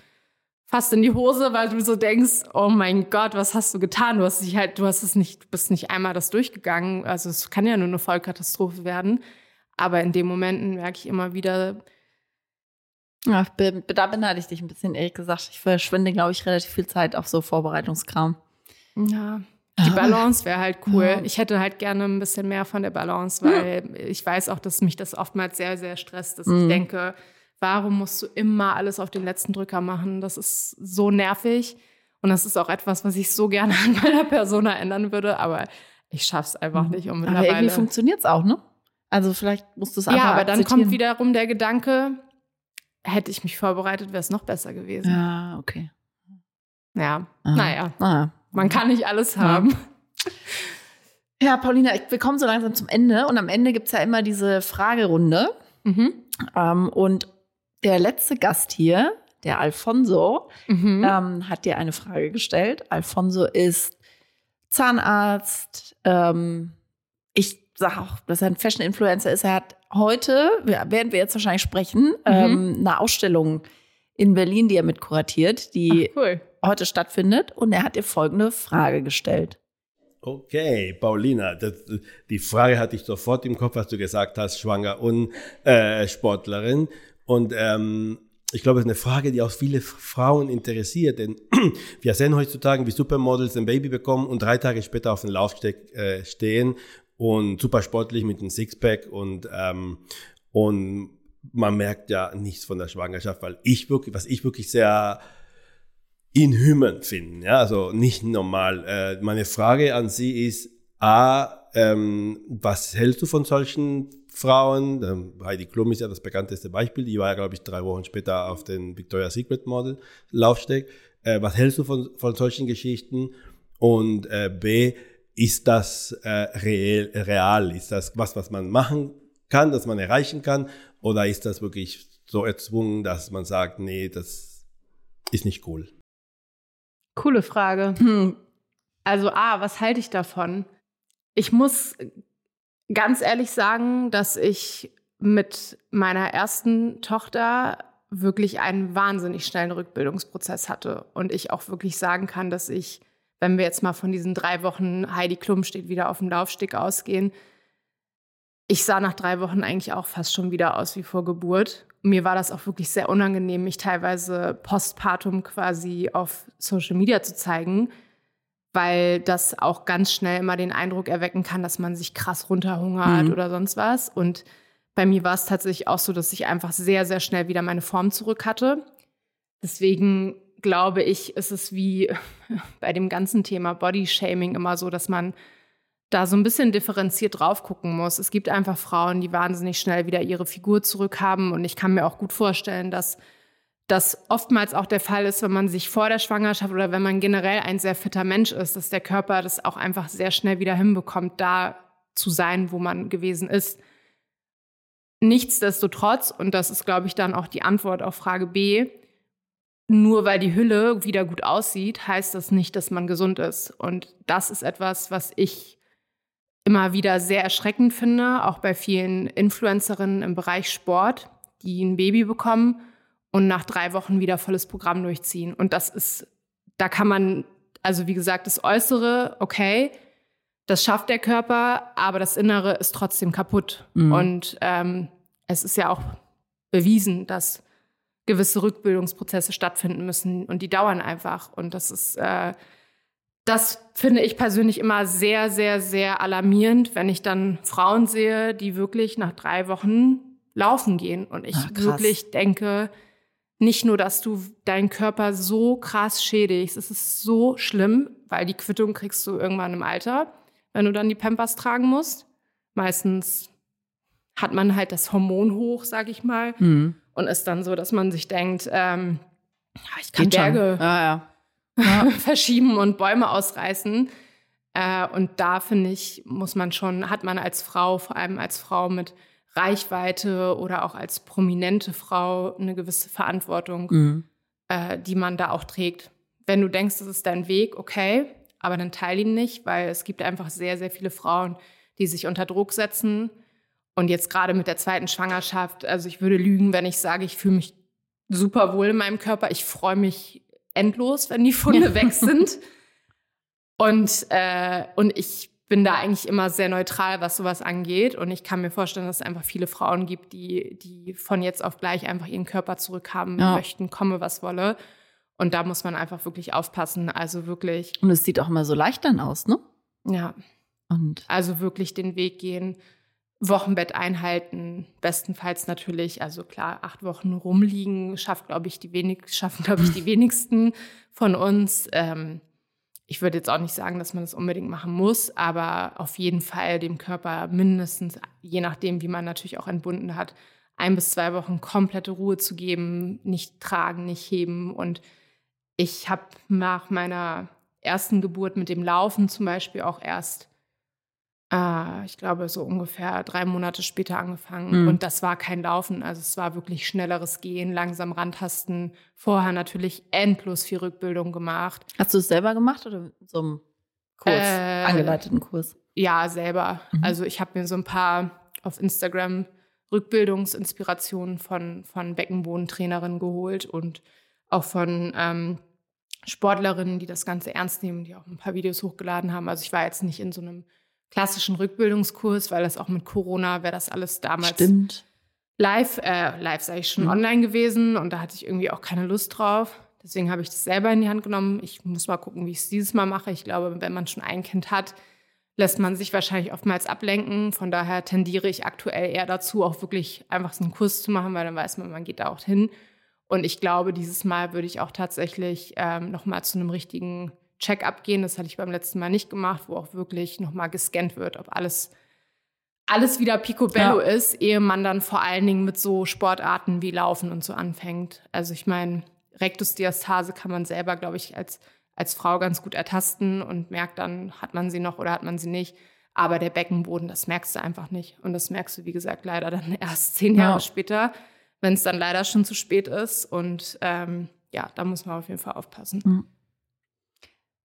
fast in die Hose, weil du so denkst, oh mein Gott, was hast du getan? Du hast dich halt, du hast es nicht, du bist nicht einmal das durchgegangen. Also es kann ja nur eine Vollkatastrophe werden. Aber in den Momenten merke ich immer wieder,
Ja, ich da beneide ich dich ein bisschen, ehrlich gesagt. Ich verschwende, glaube ich, relativ viel Zeit auf so Vorbereitungskram.
ja, die Balance wäre halt cool.
Ja.
Ich hätte halt gerne ein bisschen mehr von der Balance, weil ich weiß auch, dass mich das oftmals sehr, sehr stresst, dass ich
Mhm.
denke, warum musst du immer alles auf den letzten Drücker machen? Das ist so nervig. Und das ist auch etwas, was ich so gerne an meiner Persona ändern würde, aber ich schaff's einfach nicht. Und
Mhm. Aber irgendwie
mittlerweile.
funktioniert es auch, ne? Also vielleicht musst du es einfach
Ja, aber dann
akzeptieren.
kommt wiederum der Gedanke, hätte ich mich vorbereitet, wäre es noch besser gewesen.
Ja, okay.
Ja,
Ah.
naja,
Ah.
man kann nicht alles haben.
Ja, Paulina, ich, wir kommen so langsam zum Ende und am Ende gibt's ja immer diese Fragerunde.
Mhm.
Ähm, und der letzte Gast hier, der Alfonso,
Mhm.
ähm, hat dir eine Frage gestellt. Alfonso ist Zahnarzt. Ähm, ich sage auch, dass er ein Fashion-Influencer ist. Er hat heute, ja, während wir jetzt wahrscheinlich sprechen, ähm, eine Ausstellung in Berlin, die er mit kuratiert, die
Ach, cool.
heute stattfindet. Und er hat dir folgende Frage gestellt.
Okay, Paulina, das, die Frage hatte ich sofort im Kopf, als du gesagt hast, schwanger und äh, Sportlerin. Und ähm, ich glaube, es ist eine Frage, die auch viele Frauen interessiert, denn wir sehen heutzutage, wie Supermodels ein Baby bekommen und drei Tage später auf dem Laufsteg äh, stehen und super sportlich mit einem Sixpack und ähm, und man merkt ja nichts von der Schwangerschaft, weil ich wirklich, was ich wirklich sehr inhuman finden. Ja, also nicht normal. Äh, meine Frage an Sie ist, A, ähm, was hältst du von solchen Frauen? Ähm, Heidi Klum ist ja das bekannteste Beispiel. Die war ja, glaube ich, drei Wochen später auf den Victoria's Secret Model Laufsteg. Äh, was hältst du von, von solchen Geschichten? Und äh, B, ist das äh, real, real? Ist das was, was man machen kann, das man erreichen kann? Oder ist das wirklich so erzwungen, dass man sagt, nee, das ist nicht cool?
Coole Frage.
Hm,
Also, A, was halte ich davon? Ich muss ganz ehrlich sagen, dass ich mit meiner ersten Tochter wirklich einen wahnsinnig schnellen Rückbildungsprozess hatte. Und ich auch wirklich sagen kann, dass ich, wenn wir jetzt mal von diesen drei Wochen Heidi Klum steht wieder auf dem Laufsteg ausgehen, ich sah nach drei Wochen eigentlich auch fast schon wieder aus wie vor Geburt. Mir war das auch wirklich sehr unangenehm, mich teilweise postpartum quasi auf Social Media zu zeigen, weil das auch ganz schnell immer den Eindruck erwecken kann, dass man sich krass runterhungert
Mhm.
oder sonst was. Und bei mir war es tatsächlich auch so, dass ich einfach sehr, sehr schnell wieder meine Form zurück hatte. Deswegen glaube ich, ist es wie bei dem ganzen Thema Bodyshaming immer so, dass man da so ein bisschen differenziert drauf gucken muss. Es gibt einfach Frauen, die wahnsinnig schnell wieder ihre Figur zurückhaben. Und ich kann mir auch gut vorstellen, dass das oftmals auch der Fall ist, wenn man sich vor der Schwangerschaft oder wenn man generell ein sehr fitter Mensch ist, dass der Körper das auch einfach sehr schnell wieder hinbekommt, da zu sein, wo man gewesen ist. Nichtsdestotrotz, und das ist, glaube ich, dann auch die Antwort auf Frage B, nur weil die Hülle wieder gut aussieht, heißt das nicht, dass man gesund ist. Und das ist etwas, was ich immer wieder sehr erschreckend finde, auch bei vielen Influencerinnen im Bereich Sport, die ein Baby bekommen und nach drei Wochen wieder volles Programm durchziehen. Und das ist, da kann man, also wie gesagt, das Äußere, okay, das schafft der Körper, aber das Innere ist trotzdem kaputt.
Mhm.
Und ähm, es ist ja auch bewiesen, dass gewisse Rückbildungsprozesse stattfinden müssen und die dauern einfach. Und das ist, äh, das finde ich persönlich immer sehr, sehr, sehr alarmierend, wenn ich dann Frauen sehe, die wirklich nach drei Wochen laufen gehen. Und ich
krass.
wirklich denke, nicht nur, dass du deinen Körper so krass schädigst, es ist so schlimm, weil die Quittung kriegst du irgendwann im Alter, wenn du dann die Pampers tragen musst. Meistens hat man halt das Hormon hoch, sag ich mal,
Mhm.
Und ist dann so, dass man sich denkt, ähm, ja, ich kann
Geht.
Berge
Ja, ja.
verschieben und Bäume ausreißen. Äh, und da finde ich, muss man schon, hat man als Frau, vor allem als Frau mit Reichweite oder auch als prominente Frau eine gewisse Verantwortung,
Mhm.
äh, die man da auch trägt. Wenn du denkst, das ist dein Weg, okay, aber dann teile ihn nicht, weil es gibt einfach sehr, sehr viele Frauen, die sich unter Druck setzen. Und jetzt gerade mit der zweiten Schwangerschaft, also ich würde lügen, wenn ich sage, ich fühle mich super wohl in meinem Körper. Ich freue mich endlos, wenn die Funde weg sind. Und, äh, und ich bin da eigentlich immer sehr neutral, was sowas angeht. Und ich kann mir vorstellen, dass es einfach viele Frauen gibt, die, die von jetzt auf gleich einfach ihren Körper zurückhaben
Ja.
möchten, komme was wolle. Und da muss man einfach wirklich aufpassen. Also wirklich,
Und es sieht auch immer so leicht dann aus, ne?
ja,
Und
also wirklich den Weg gehen, Wochenbett einhalten, bestenfalls natürlich, also klar, acht Wochen rumliegen, schafft, glaube ich, die wenig, schaffen, glaube ich, die wenigsten von uns. Ähm, ich würde jetzt auch nicht sagen, dass man das unbedingt machen muss, aber auf jeden Fall dem Körper mindestens, je nachdem, wie man natürlich auch entbunden hat, ein bis zwei Wochen komplette Ruhe zu geben, nicht tragen, nicht heben. Und ich habe nach meiner ersten Geburt mit dem Laufen zum Beispiel auch erst äh, ich glaube, so ungefähr drei Monate später angefangen.
Mhm.
Und das war kein Laufen. Also es war wirklich schnelleres Gehen, langsam rantasten. Vorher natürlich endlos viel Rückbildung gemacht.
hast du es selber gemacht oder so einem Kurs,
Äh,
angeleiteten Kurs?
Ja, selber.
Mhm.
Also ich habe mir so ein paar auf Instagram Rückbildungsinspirationen von, von Beckenbodentrainerinnen geholt und auch von ähm, Sportlerinnen, die das Ganze ernst nehmen, die auch ein paar Videos hochgeladen haben. Also ich war jetzt nicht in so einem klassischen Rückbildungskurs, weil das auch mit Corona wäre das alles damals
Stimmt.
live, äh, live sage ich schon,
Mhm.
online gewesen und da hatte ich irgendwie auch keine Lust drauf. Deswegen habe ich das selber in die Hand genommen. Ich muss mal gucken, wie ich es dieses Mal mache. Ich glaube, wenn man schon ein Kind hat, lässt man sich wahrscheinlich oftmals ablenken. Von daher tendiere ich aktuell eher dazu, auch wirklich einfach so einen Kurs zu machen, weil dann weiß man, man geht da auch hin. Und ich glaube, dieses Mal würde ich auch tatsächlich ähm, nochmal zu einem richtigen Check-up gehen. Das hatte ich beim letzten Mal nicht gemacht, wo auch wirklich nochmal gescannt wird, ob alles, alles wieder picobello
Ja.
ist, ehe man dann vor allen Dingen mit so Sportarten wie Laufen und so anfängt. Also ich meine, Rektusdiastase kann man selber, glaube ich, als, als Frau ganz gut ertasten und merkt dann, hat man sie noch oder hat man sie nicht. Aber der Beckenboden, das merkst du einfach nicht. Und das merkst du, wie gesagt, leider dann erst zehn
Ja.
Jahre später, wenn es dann leider schon zu spät ist. Und ähm, ja, da muss man auf jeden Fall aufpassen.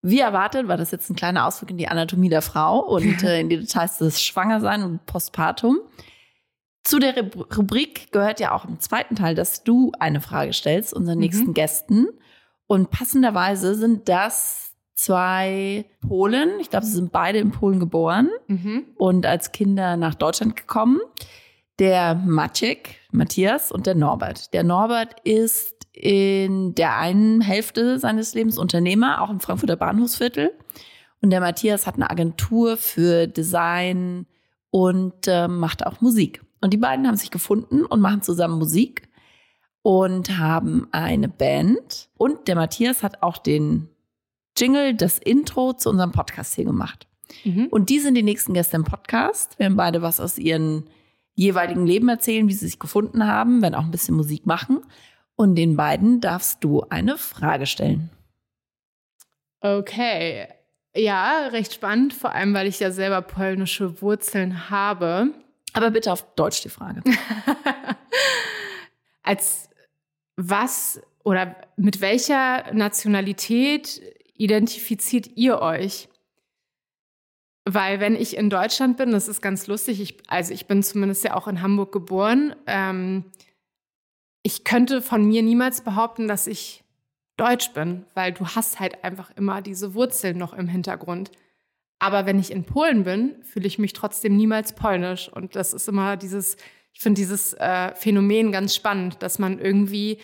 Wie erwartet war das jetzt ein kleiner Ausflug in die Anatomie der Frau und äh, in die Details des Schwangersein und Postpartum. Zu der Rub- Rubrik gehört ja auch im zweiten Teil, dass du eine Frage stellst unseren
Mhm.
nächsten Gästen. Und passenderweise sind das zwei Polen. Ich glaube, sie sind beide in Polen geboren
Mhm.
und als Kinder nach Deutschland gekommen. Der Maciek, Matthias und der Norbert. Der Norbert ist in der einen Hälfte seines Lebens Unternehmer, auch im Frankfurter Bahnhofsviertel. Und der Matthias hat eine Agentur für Design und äh, macht auch Musik. Und die beiden haben sich gefunden und machen zusammen Musik und haben eine Band. Und der Matthias hat auch den Jingle, das Intro zu unserem Podcast hier gemacht. Mhm. Und die sind die nächsten Gäste im Podcast. Wir werden beide was aus ihren jeweiligen Leben erzählen, wie sie sich gefunden haben, werden auch ein bisschen Musik machen. Und den beiden darfst du eine Frage stellen.
Okay. Ja, recht spannend, vor allem weil ich ja selber polnische Wurzeln habe.
Aber bitte auf Deutsch die Frage.
Als was oder mit welcher Nationalität identifiziert ihr euch? Weil wenn ich in Deutschland bin, das ist ganz lustig, ich, also ich bin zumindest ja auch in Hamburg geboren, ähm, ich könnte von mir niemals behaupten, dass ich deutsch bin, weil du hast halt einfach immer diese Wurzeln noch im Hintergrund. Aber wenn ich in Polen bin, fühle ich mich trotzdem niemals polnisch. Und das ist immer dieses, ich finde dieses äh, Phänomen ganz spannend, dass man irgendwie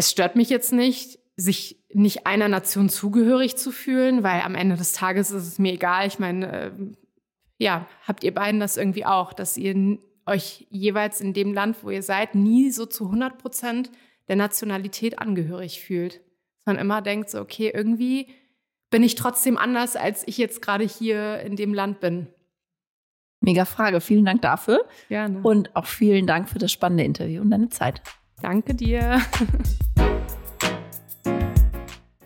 es stört mich jetzt nicht, sich nicht einer Nation zugehörig zu fühlen, weil am Ende des Tages ist es mir egal. Ich meine, äh, ja, habt ihr beiden das irgendwie auch, dass ihr euch jeweils in dem Land, wo ihr seid, nie so zu 100 Prozent der Nationalität angehörig fühlt. Dass man immer denkt, so, okay, irgendwie bin ich trotzdem anders, als ich jetzt gerade hier in dem Land bin.
Mega Frage. Vielen Dank dafür.
Gerne.
Und auch vielen Dank für das spannende Interview und deine Zeit.
Danke dir.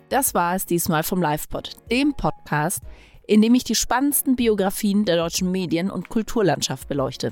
Das war es diesmal vom LivePod, dem Podcast, in dem ich die spannendsten Biografien der deutschen Medien- und Kulturlandschaft beleuchte.